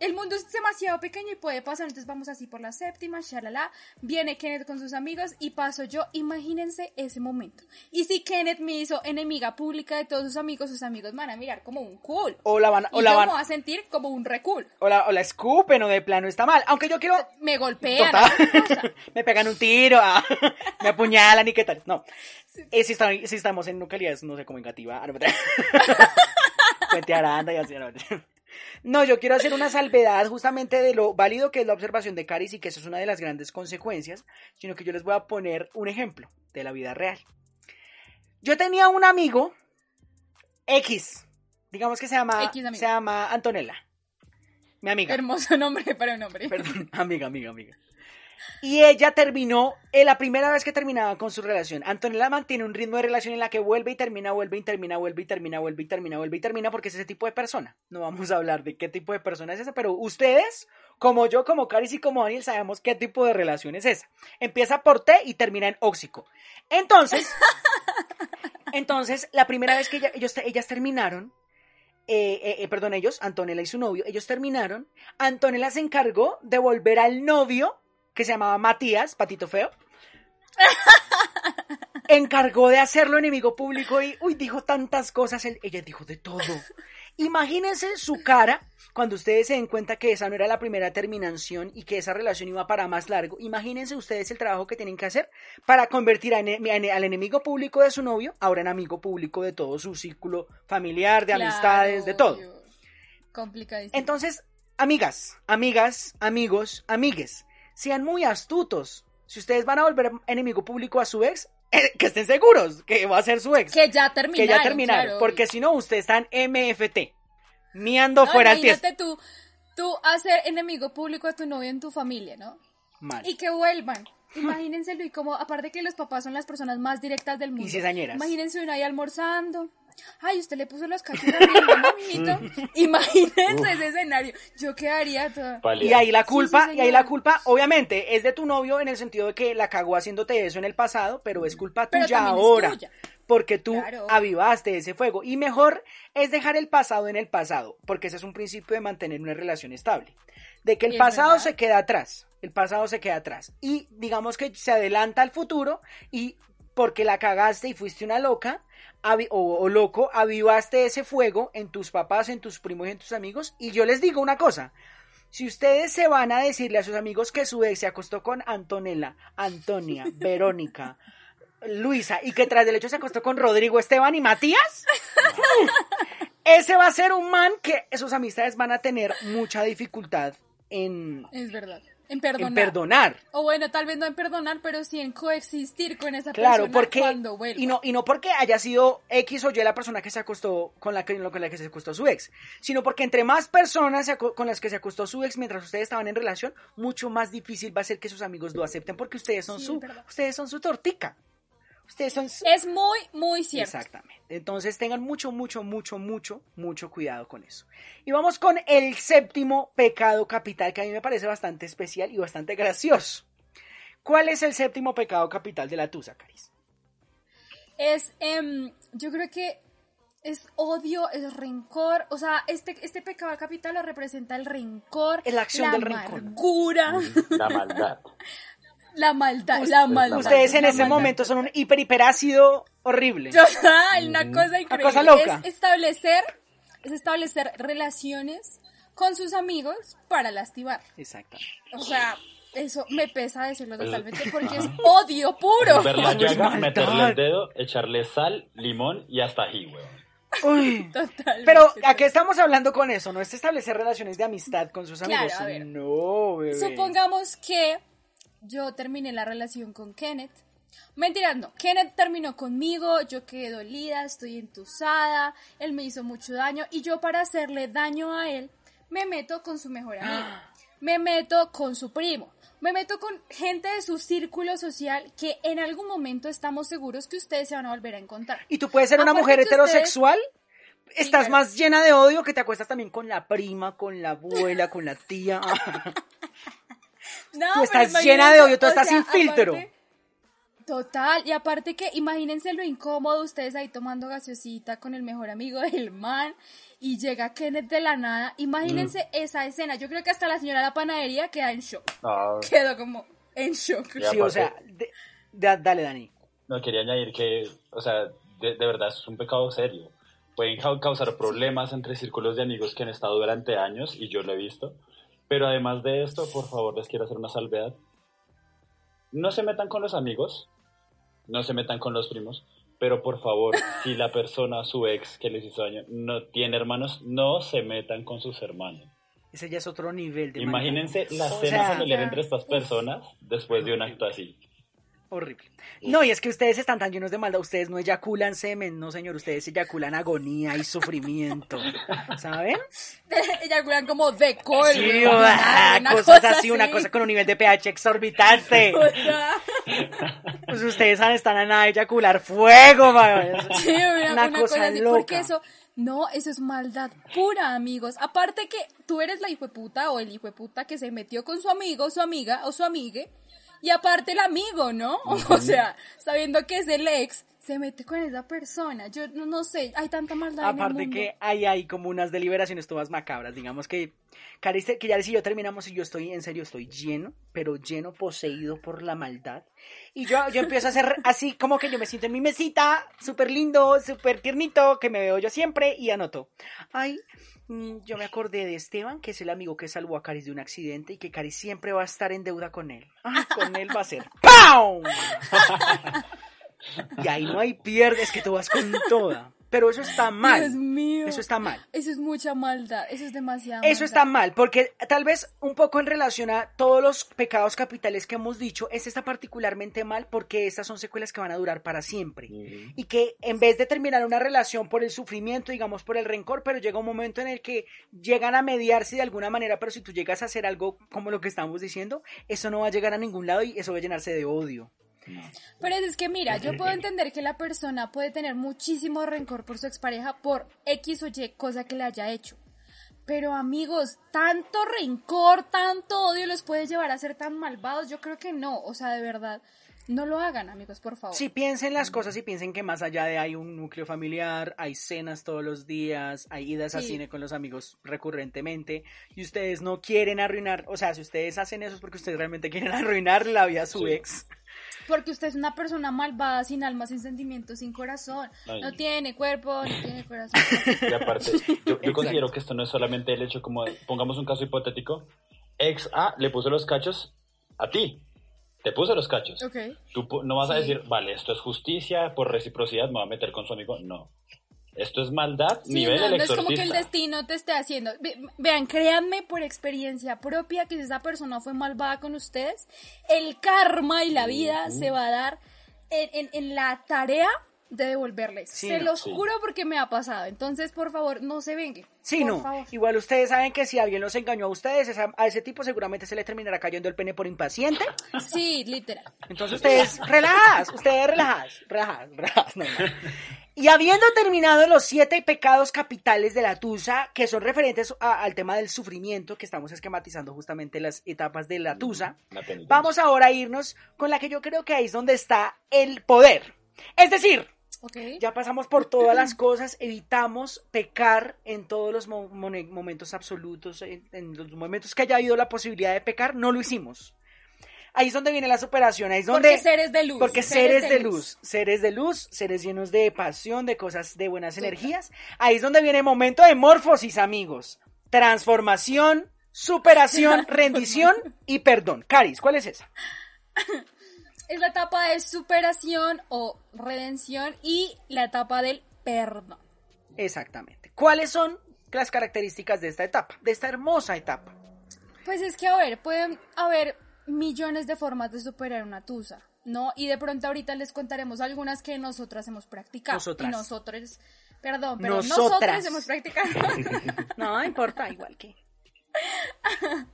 el mundo es demasiado pequeño y puede pasar, entonces vamos así por la séptima, shalala, viene Kenneth con sus amigos y paso yo, imagínense ese momento. Y si Kenneth me hizo enemiga pública de todos sus amigos, sus amigos van a mirar como un cool. O la van, o y la van, a sentir como un recool. o la, o la escupen o de plano está mal. Aunque yo quiero Me golpean. Me pegan un tiro, ah, me apuñalan y qué tal. No. Eh, si, está- si estamos en localidades, no sé, como en Gativa. ah, Aranda y así. No, yo quiero hacer una salvedad justamente de lo válido que es la observación de Caris y que eso es una de las grandes consecuencias, sino que yo les voy a poner un ejemplo de la vida real. Yo tenía un amigo X, digamos que se llama, se llama Antonella, mi amiga. Hermoso nombre para un hombre. Perdón, amiga, amiga, amiga. Y ella terminó, eh, la primera vez que terminaba con su relación. Antonella mantiene un ritmo de relación en la que vuelve y termina, vuelve y termina, vuelve y termina, vuelve y termina, vuelve y termina, porque es ese tipo de persona. No vamos a hablar de qué tipo de persona es esa, pero ustedes, como yo, como Caris y como Daniel, sabemos qué tipo de relación es esa. Empieza por T y termina en óxico. Entonces, entonces, la primera vez que ella- ellos, ellas terminaron, eh, eh, eh, perdón, ellos, Antonella y su novio, ellos terminaron. Antonella se encargó de volver al novio, que se llamaba Matías, patito feo. encargó de hacerlo enemigo público y, uy, dijo tantas cosas. él- ella dijo de todo. Imagínense su cara cuando ustedes se den cuenta que esa no era la primera terminación y que esa relación iba para más largo. Imagínense ustedes el trabajo que tienen que hacer para convertir a ene- a ene- al enemigo público de su novio ahora en amigo público de todo su círculo familiar, de Claro, amistades, de todo. Complicadísimo. Entonces, amigas, amigas, amigos, amigues, sean muy astutos. Si ustedes van a volver enemigo público a su ex, eh, que estén seguros que va a ser su ex. Que ya terminaron. que ya terminaron. claro, porque si no, ustedes están MFT. Miando No, fuera el imagínate tú, tú hacer enemigo público a tu novio en tu familia, ¿no? Mal. Y que vuelvan. Imagínenselo y como, aparte que los papás son las personas más directas del mundo. cizañeras. Imagínense uno ahí almorzando. Ay, usted le puso los cachos a mi mijito. Imagínense ese escenario. Yo quedaría toda. Y ahí la culpa, sí, y ahí la culpa, obviamente, es de tu novio en el sentido de que la cagó haciéndote eso en el pasado, pero es culpa Pero tuya es ahora. tuya. Porque tú Claro. avivaste ese fuego. Y mejor es dejar el pasado en el pasado, porque ese es un principio de mantener una relación estable. De que el pasado verdad. se queda atrás. El pasado se queda atrás. Y digamos que se adelanta al futuro y porque la cagaste y fuiste una loca o, o loco, avivaste ese fuego en tus papás, en tus primos y en tus amigos. Y yo les digo una cosa. Si ustedes se van a decirle a sus amigos que su ex se acostó con Antonella, Antonia, Verónica, Luisa y que tras del hecho se acostó con Rodrigo, Esteban y Matías, ese va a ser un man que sus amistades van a tener mucha dificultad en, Es verdad. En en perdonar. perdonar. O bueno, tal vez no en perdonar, pero sí en coexistir con esa Claro, persona porque cuando vuelva. y no y no porque haya sido X o Y la persona que se acostó con la que con la que se acostó su ex, sino porque entre más personas con las que se acostó su ex mientras ustedes estaban en relación, mucho más difícil va a ser que sus amigos lo acepten porque ustedes son Sí, su verdad. ustedes son su tortica. Ustedes son Es muy, muy cierto. Exactamente. Entonces tengan mucho, mucho, mucho, mucho, mucho cuidado con eso. Y vamos con el séptimo pecado capital que a mí me parece bastante especial y bastante gracioso. ¿Cuál es el séptimo pecado capital de la tusa, Caris? Es, em, yo creo que es odio, es rencor. O sea, este, este pecado capital lo representa el rencor, Es la acción del rencor. amargura, La maldad. la maldad, la maldad. Ustedes en ese maldad. momento son un hiper hiperácido horrible. Total, una cosa increíble. cosa loca. Es establecer, es establecer relaciones con sus amigos para lastimar. Exactamente. O sea, eso me pesa decirlo totalmente porque es odio puro. Ver la llaga, meterle el dedo, echarle sal, limón y hasta ají, weón. Uy. Totalmente. Pero, ¿a qué estamos hablando con eso? No es establecer relaciones de amistad con sus Claro, amigos. a ver. No, bebé. Supongamos que yo terminé la relación con Kenneth. Mentiras, no. Kenneth terminó conmigo, yo quedé dolida, estoy entusada, él me hizo mucho daño y yo para hacerle daño a él me meto con su mejor amigo, me meto con su primo, me meto con gente de su círculo social que en algún momento estamos seguros que ustedes se van a volver a encontrar. Y tú puedes ser una mujer ustedes- heterosexual. Estás claro. más llena de odio que te acuestas también con la prima, con la abuela, con la tía. No, Tú estás llena de odio, tú estás sea, sin filtro. aparte- Total, y aparte que imagínense lo incómodo ustedes ahí tomando gaseosita con el mejor amigo del man y llega Kenneth de la nada. Imagínense Mm. esa escena. Yo creo que hasta la señora de la panadería queda en shock. No, Quedó como en shock. Sí, o sea, de- dale, Dani. no quería añadir que, o sea, de, de verdad es un pecado serio. Pueden cau- causar problemas entre círculos de amigos que han estado durante años y yo lo he visto. Pero además de esto, por favor, les quiero hacer una salvedad. No se metan con los amigos, no se metan con los primos, pero por favor, si la persona, su ex que les hizo daño, no tiene hermanos, no se metan con sus hermanos. Ese ya es otro nivel de Imagínense la O cena sea, familiar entre estas personas después de un acto así. Horrible. No, y es que ustedes están tan llenos de maldad. Ustedes no eyaculan semen, no, señor. Ustedes eyaculan agonía y sufrimiento. ¿Saben? Eyaculan como de col. Sí, ah, una cosas cosa así, una cosa con un nivel de pH exorbitante. Pues ustedes están a nada de eyacular fuego, man. Sí, una, Una una cosa cosa así, loca. porque eso, no, eso es maldad pura, amigos. Aparte que tú eres la hijueputa o el hijueputa que se metió con su amigo, su amiga o su amigue, y aparte el amigo, ¿no? O sea, sabiendo que es el ex, se mete con esa persona. Yo no, no sé, hay tanta maldad en el Aparte mundo. que hay ahí como unas deliberaciones todas macabras. Digamos que que ya y yo terminamos y yo estoy, en serio, estoy lleno, pero lleno, poseído por la maldad. Y yo, yo empiezo a hacer así como que yo me siento en mi mesita, súper lindo, súper tiernito, que me veo yo siempre y anoto. Ay, yo me acordé de Esteban, que es el amigo que salvó a Caris de un accidente y que Caris siempre va a estar en deuda con él. Ay, con él va a ser ¡PAU! Y ahí no hay pierdes que tú vas con toda. Pero eso está mal. Dios mío. Eso está mal. Eso es mucha maldad, eso es demasiado. Eso está mal, porque tal vez un poco en relación a todos los pecados capitales que hemos dicho, este está particularmente mal porque estas son secuelas que van a durar para siempre. Y que en vez de terminar una relación por el sufrimiento, digamos por el rencor, pero llega un momento en el que llegan a mediarse de alguna manera, pero si tú llegas a hacer algo como lo que estamos diciendo, eso no va a llegar a ningún lado y eso va a llenarse de odio. Pero es que mira, yo puedo entender que la persona puede tener muchísimo rencor por su expareja por X o Y cosa que le haya hecho. Pero amigos, tanto rencor, tanto odio los puede llevar a ser tan malvados. Yo creo que no. O sea, de verdad, no lo hagan, amigos, por favor. Si piensen las cosas y piensen que más allá de hay un núcleo familiar, hay cenas todos los días, hay idas a Sí. cine con los amigos recurrentemente y ustedes no quieren arruinar, o sea, si ustedes hacen eso es porque ustedes realmente quieren arruinar la vida a su Sí. ex. Porque usted es una persona malvada, sin alma, sin sentimientos, sin corazón. Ay. No tiene cuerpo, no tiene corazón. Y aparte, yo, yo considero que esto no es solamente el hecho como, pongamos un caso hipotético, ex A le puso los cachos a ti, te puso los cachos. ok. Tú no vas a decir, vale, esto es justicia, por reciprocidad me voy a meter con su amigo. No. Esto es maldad, Sí, nivel no, no es como que el destino te esté haciendo. Ve- Vean, créanme por experiencia propia que si esa persona fue malvada con ustedes, el karma y la vida se va a dar en, en- en la tarea de devolverles. Sí, se no, los sí. juro porque me ha pasado. Entonces, por favor, no se venguen. Sí, por no. favor. Igual ustedes saben que si alguien los engañó a ustedes, esa- a ese tipo seguramente se le terminará cayendo el pene por impaciente. Sí, literal. Entonces ustedes, relajadas, ustedes relajadas, relajadas, relajadas, no, no. Y habiendo terminado los siete pecados capitales de la Tusa, que son referentes a- al tema del sufrimiento, que estamos esquematizando justamente las etapas de la Tusa, La penitencia. vamos ahora a irnos con la que yo creo que ahí es donde está el poder. Es decir, Ok. ya pasamos por todas las cosas, evitamos pecar en todos los mo- momentos absolutos, en, en los momentos que haya habido la posibilidad de pecar, no lo hicimos. Ahí es donde viene la superación, ahí es donde... Porque seres de luz. Porque seres de luz, seres de luz, seres llenos de pasión, de cosas, de buenas energías. Ahí es donde viene el momento de morfosis, amigos. Transformación, superación, rendición y perdón. Caris, ¿cuál es esa? Es la etapa de superación o redención y la etapa del perdón. Exactamente. ¿Cuáles son las características de esta etapa, de esta hermosa etapa? Pues es que, a ver, pueden haber millones de formas de superar una tusa, ¿no? Y de pronto ahorita les contaremos algunas que nosotras hemos practicado. Nosotras. Y nosotros, perdón, pero Nosotras. nosotras hemos practicado. No importa, igual que.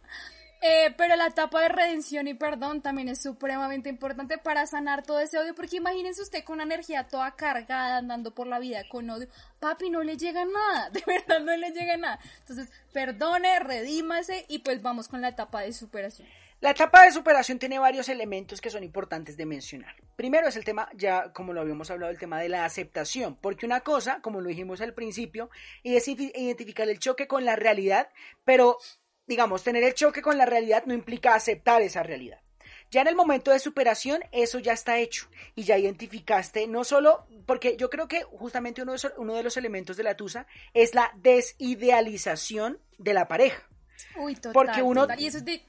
Eh, pero la etapa de redención y perdón también es supremamente importante para sanar todo ese odio, porque imagínense usted con una energía toda cargada, andando por la vida con odio, papi, no le llega nada, de verdad no le llega nada. Entonces, perdone, redímase y pues vamos con la etapa de superación. La etapa de superación tiene varios elementos que son importantes de mencionar. Primero es el tema, ya como lo habíamos hablado, el tema de la aceptación, porque una cosa, como lo dijimos al principio, es identificar el choque con la realidad, pero digamos, tener el choque con la realidad no implica aceptar esa realidad. Ya en el momento de superación, eso ya está hecho y ya identificaste, no solo, porque yo creo que justamente uno de, uno de los elementos de la tusa es la desidealización de la pareja. Uy, total. Porque uno- total. Y eso es de,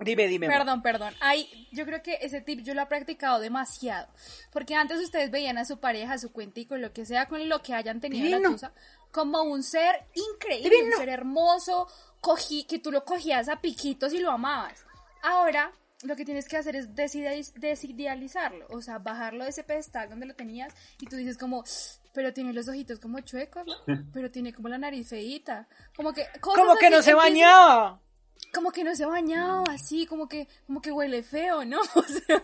Dime, dime. Perdón, perdón. Ay, yo creo que ese tip yo lo he practicado demasiado. Porque antes ustedes veían a su pareja, a su cuentico, lo que sea, con lo que hayan tenido en la tusa, como un ser increíble, Divino. un ser hermoso, cogí, que tú lo cogías a piquitos y lo amabas. Ahora, lo que tienes que hacer es desidealiz- desidealizarlo, o sea, bajarlo de ese pedestal donde lo tenías y tú dices como, pero tiene los ojitos como chuecos, pero tiene como la nariz feíta, como que cosas Como que no se empiezan- bañaba. Como que no se ha bañado así, como que, como que huele feo, ¿no? O sea,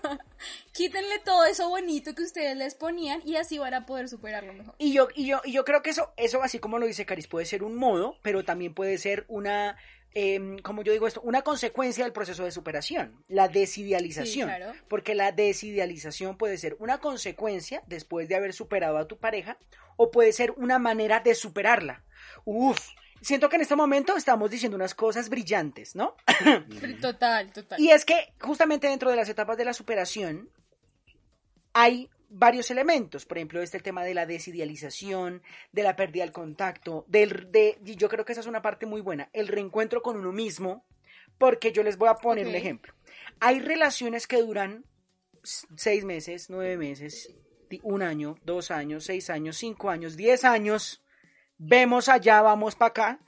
quítenle todo eso bonito que ustedes les ponían y así van a poder superarlo mejor. Y yo, y yo, y yo creo que eso, eso, así como lo dice Caris, puede ser un modo, pero también puede ser una, em, como yo digo esto, una consecuencia del proceso de superación, la desidealización. Sí, claro. Porque la desidealización puede ser una consecuencia después de haber superado a tu pareja, o puede ser una manera de superarla. Uf, siento que en este momento estamos diciendo unas cosas brillantes, ¿no? Total, total. Y es que justamente dentro de las etapas de la superación hay varios elementos, por ejemplo, este tema de la desidealización, de la pérdida del contacto, del, de, y yo creo que esa es una parte muy buena, el reencuentro con uno mismo, porque yo les voy a poner un Ok. ejemplo. Hay relaciones que duran seis meses, nueve meses, un año, dos años, seis años, cinco años, diez años, vemos allá, vamos para acá,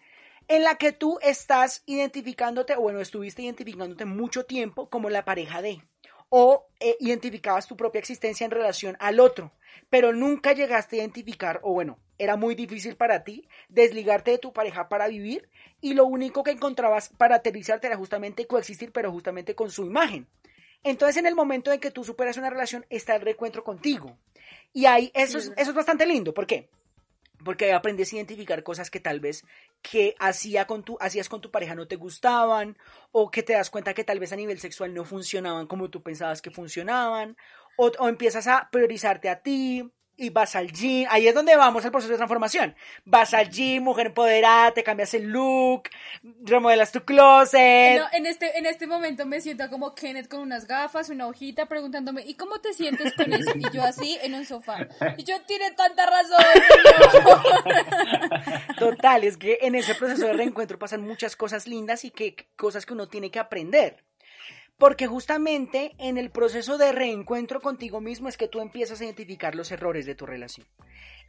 en la que tú estás identificándote, o bueno, estuviste identificándote mucho tiempo como la pareja de, o eh, identificabas tu propia existencia en relación al otro, pero nunca llegaste a identificar, o bueno, era muy difícil para ti desligarte de tu pareja para vivir y lo único que encontrabas para aterrizarte era justamente coexistir, pero justamente con su imagen. Entonces, en el momento en que tú superas una relación, está el reencuentro contigo. Y ahí, eso es, eso es bastante lindo. ¿Por qué? Porque aprendes a identificar cosas que tal vez que hacía con tu, hacías con tu pareja no te gustaban, o que te das cuenta que tal vez a nivel sexual no funcionaban como tú pensabas que funcionaban, o, o empiezas a priorizarte a ti, y vas al gym, ahí es donde vamos al proceso de transformación. Vas al gym, mujer empoderada, te cambias el look, remodelas tu closet. No, en este, en este momento me siento como Kenneth con unas gafas, una hojita, preguntándome, ¿y cómo te sientes con eso? Y yo así, en un sofá. Y yo tiene tanta razón. señor. Total, es que en ese proceso de reencuentro pasan muchas cosas lindas y que cosas que uno tiene que aprender. Porque justamente en el proceso de reencuentro contigo mismo es que tú empiezas a identificar los errores de tu relación,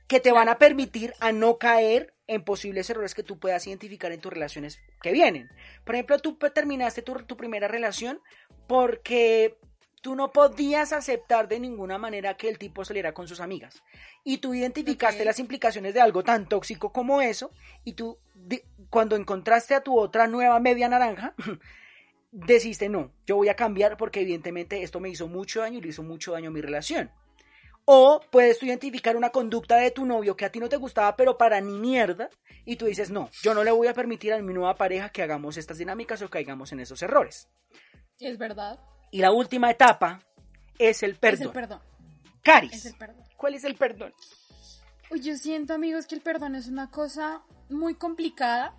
que te van a permitir a no caer en posibles errores que tú puedas identificar en tus relaciones que vienen. Por ejemplo, tú terminaste tu, tu primera relación porque tú no podías aceptar de ninguna manera que el tipo saliera con sus amigas. Y tú identificaste las implicaciones de algo tan tóxico como eso, y tú, cuando encontraste a tu otra nueva media naranja, deciste, no, yo voy a cambiar porque evidentemente esto me hizo mucho daño y le hizo mucho daño a mi relación. O puedes tú identificar una conducta de tu novio que a ti no te gustaba, pero para ni mierda, y tú dices, no, yo no le voy a permitir a mi nueva pareja que hagamos estas dinámicas o caigamos en esos errores. Es verdad. Y la última etapa es el Es perdón. el perdón. Caris, Es el perdón. ¿cuál es el perdón? Uy, yo siento, amigos, que el perdón es una cosa muy complicada.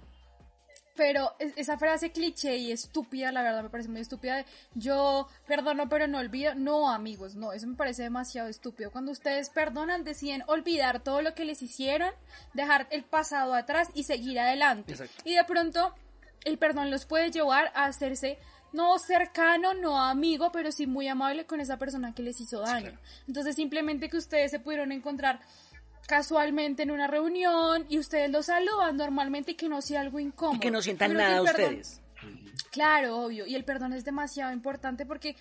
Pero es- esa frase cliché y estúpida, la verdad me parece muy estúpida de yo perdono pero no olvido. No, amigos, no, eso me parece demasiado estúpido. Cuando ustedes perdonan, deciden olvidar todo lo que les hicieron, dejar el pasado atrás y seguir adelante. Exacto. Y de pronto el perdón los puede llevar a hacerse no cercano, no amigo, pero sí muy amable con esa persona que les hizo daño. Entonces simplemente que ustedes se pudieron encontrar casualmente en una reunión y ustedes lo saludan normalmente y que no sea algo incómodo. Y que no sientan nada perdón- ustedes. Claro, obvio. Y el perdón es demasiado importante porque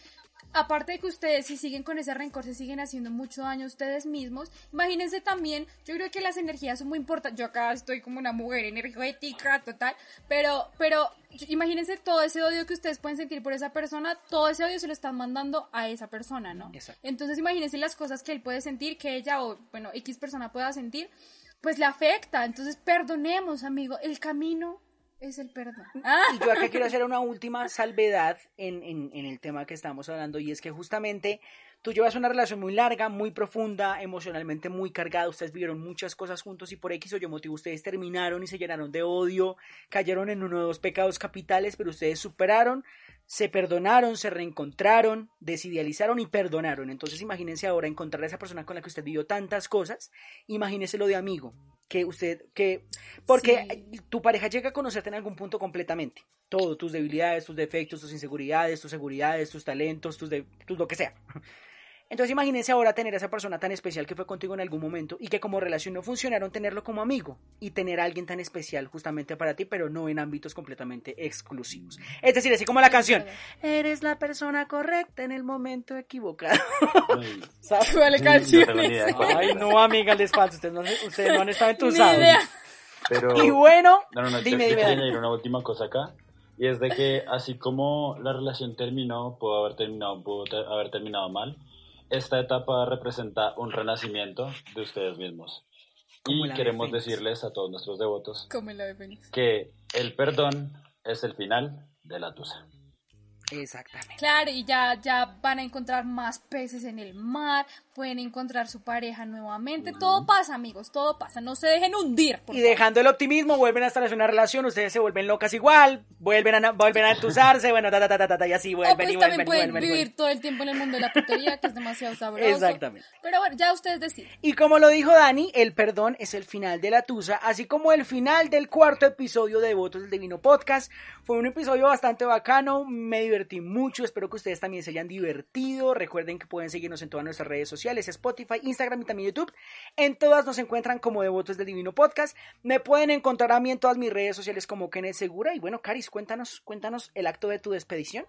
aparte de que ustedes si siguen con ese rencor se siguen haciendo mucho daño a ustedes mismos, imagínense también, yo creo que las energías son muy importantes. Yo acá estoy como una mujer energética total, pero pero imagínense todo ese odio que ustedes pueden sentir por esa persona, todo ese odio se lo están mandando a esa persona, ¿no? Exacto. Entonces imagínense las cosas que él puede sentir, que ella o bueno, X persona pueda sentir, pues le afecta. Entonces perdonemos, amigo, el camino es el perdón. Ah. Y yo acá quiero hacer una última salvedad en, en- en el tema que estamos hablando y es que justamente tú llevas una relación muy larga, muy profunda, emocionalmente muy cargada, ustedes vivieron muchas cosas juntos y por X o Y motivo ustedes terminaron y se llenaron de odio, cayeron en uno de los pecados capitales, pero ustedes superaron, se perdonaron, se reencontraron, desidealizaron y perdonaron. Entonces imagínense ahora encontrar a esa persona con la que usted vivió tantas cosas, imagínese lo de amigo, que usted, que, porque Sí. tu pareja llega a conocerte en algún punto completamente. Todo, tus debilidades, tus defectos, tus inseguridades, tus seguridades, tus talentos, tus, de, tus lo que sea. Entonces imagínense ahora tener a esa persona tan especial que fue contigo en algún momento y que como relación no funcionaron, tenerlo como amigo y tener a alguien tan especial justamente para ti, pero no en ámbitos completamente exclusivos. Es decir, así como la canción, eres la persona correcta en el momento equivocado. Ay, ¿Sabes? ¿Cuál no tengo ni canción idea es? cuál es. Ay, no, amiga, les falta. Ustedes no, ustedes no han estado idea. Pero, Y bueno, no, no, no, dime, yo, yo dime. quería Dani. añadir una última cosa acá. Y es de que así como la relación terminó, pudo haber terminado, pudo te- haber terminado mal, esta etapa representa un renacimiento de ustedes mismos. Como Y de queremos decirles a todos nuestros devotos Como la de Fénix. que el perdón es el final de la tusa. Exactamente. Claro, y ya, ya van a encontrar más peces en el mar, pueden encontrar su pareja nuevamente. Todo pasa, amigos, todo pasa. No se dejen hundir. por Y favor. dejando el optimismo, vuelven a establecer una relación, ustedes se vuelven locas igual, vuelven a, vuelven a entusarse, bueno, ta, ta, ta, ta, y así O vuelven pues y vuelven también pueden vuelven. vivir vuelven. todo el tiempo en el mundo de la putería, que es demasiado sabroso. Exactamente. Pero bueno, ya ustedes deciden. Y como lo dijo Dani, el perdón es el final de la tusa, así como el final del cuarto episodio de Votos del Divino Podcast. Fue un episodio bastante bacano, me divertí mucho, espero que ustedes también se hayan divertido. Recuerden que pueden seguirnos en todas nuestras redes sociales, Spotify, Instagram y también YouTube. En todas nos encuentran como Devotos del Divino Podcast. Me pueden encontrar a mí en todas mis redes sociales como Kenneth Segura. Y bueno, Caris, cuéntanos, cuéntanos el acto de tu despedición.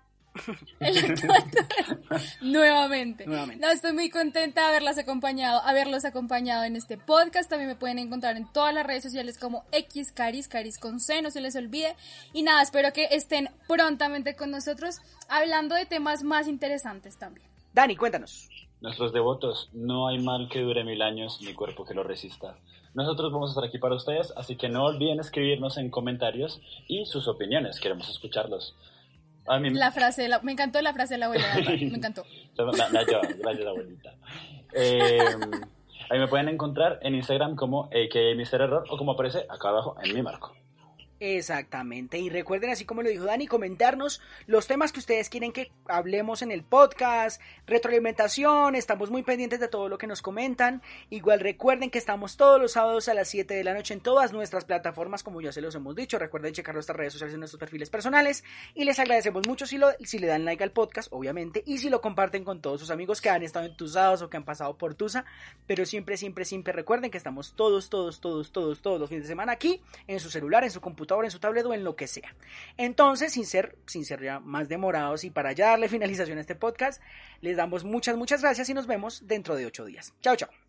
Nuevamente. No, estoy muy contenta de haberlas acompañado, haberlos acompañado en este podcast. También me pueden encontrar en todas las redes sociales como X Caris, Caris con C, no se les olvide. Y nada, espero que estén prontamente con nosotros hablando de temas más interesantes también. Dani, cuéntanos. Nuestros devotos, no hay mal que dure mil años ni cuerpo que lo resista. Nosotros vamos a estar aquí para ustedes, así que no olviden escribirnos en comentarios y sus opiniones, queremos escucharlos. La frase, me encantó la frase de la abuela, me encantó. gracias abuelita. Eh, ahí me pueden encontrar en Instagram como AKA Mr. Error o como aparece acá abajo en mi marco. Exactamente. Y recuerden, así como lo dijo Dani, comentarnos los temas que ustedes quieren que hablemos en el podcast, retroalimentación, estamos muy pendientes de todo lo que nos comentan. Igual recuerden que estamos todos los sábados a las 7 de la noche en todas nuestras plataformas, como ya se los hemos dicho. Recuerden checar nuestras redes sociales en nuestros perfiles personales. Y les agradecemos mucho si, lo, si le dan like al podcast, obviamente, y si lo comparten con todos sus amigos que han estado entusados o que han pasado por Tusa. Pero siempre, siempre, siempre recuerden que estamos todos, todos, todos, todos, todos los fines de semana aquí, en su celular, en su en su tablet o en lo que sea. Entonces, sin ser, sin ser ya más demorados y para ya darle finalización a este podcast, les damos muchas, muchas gracias y nos vemos dentro de ocho días. Chao, chao.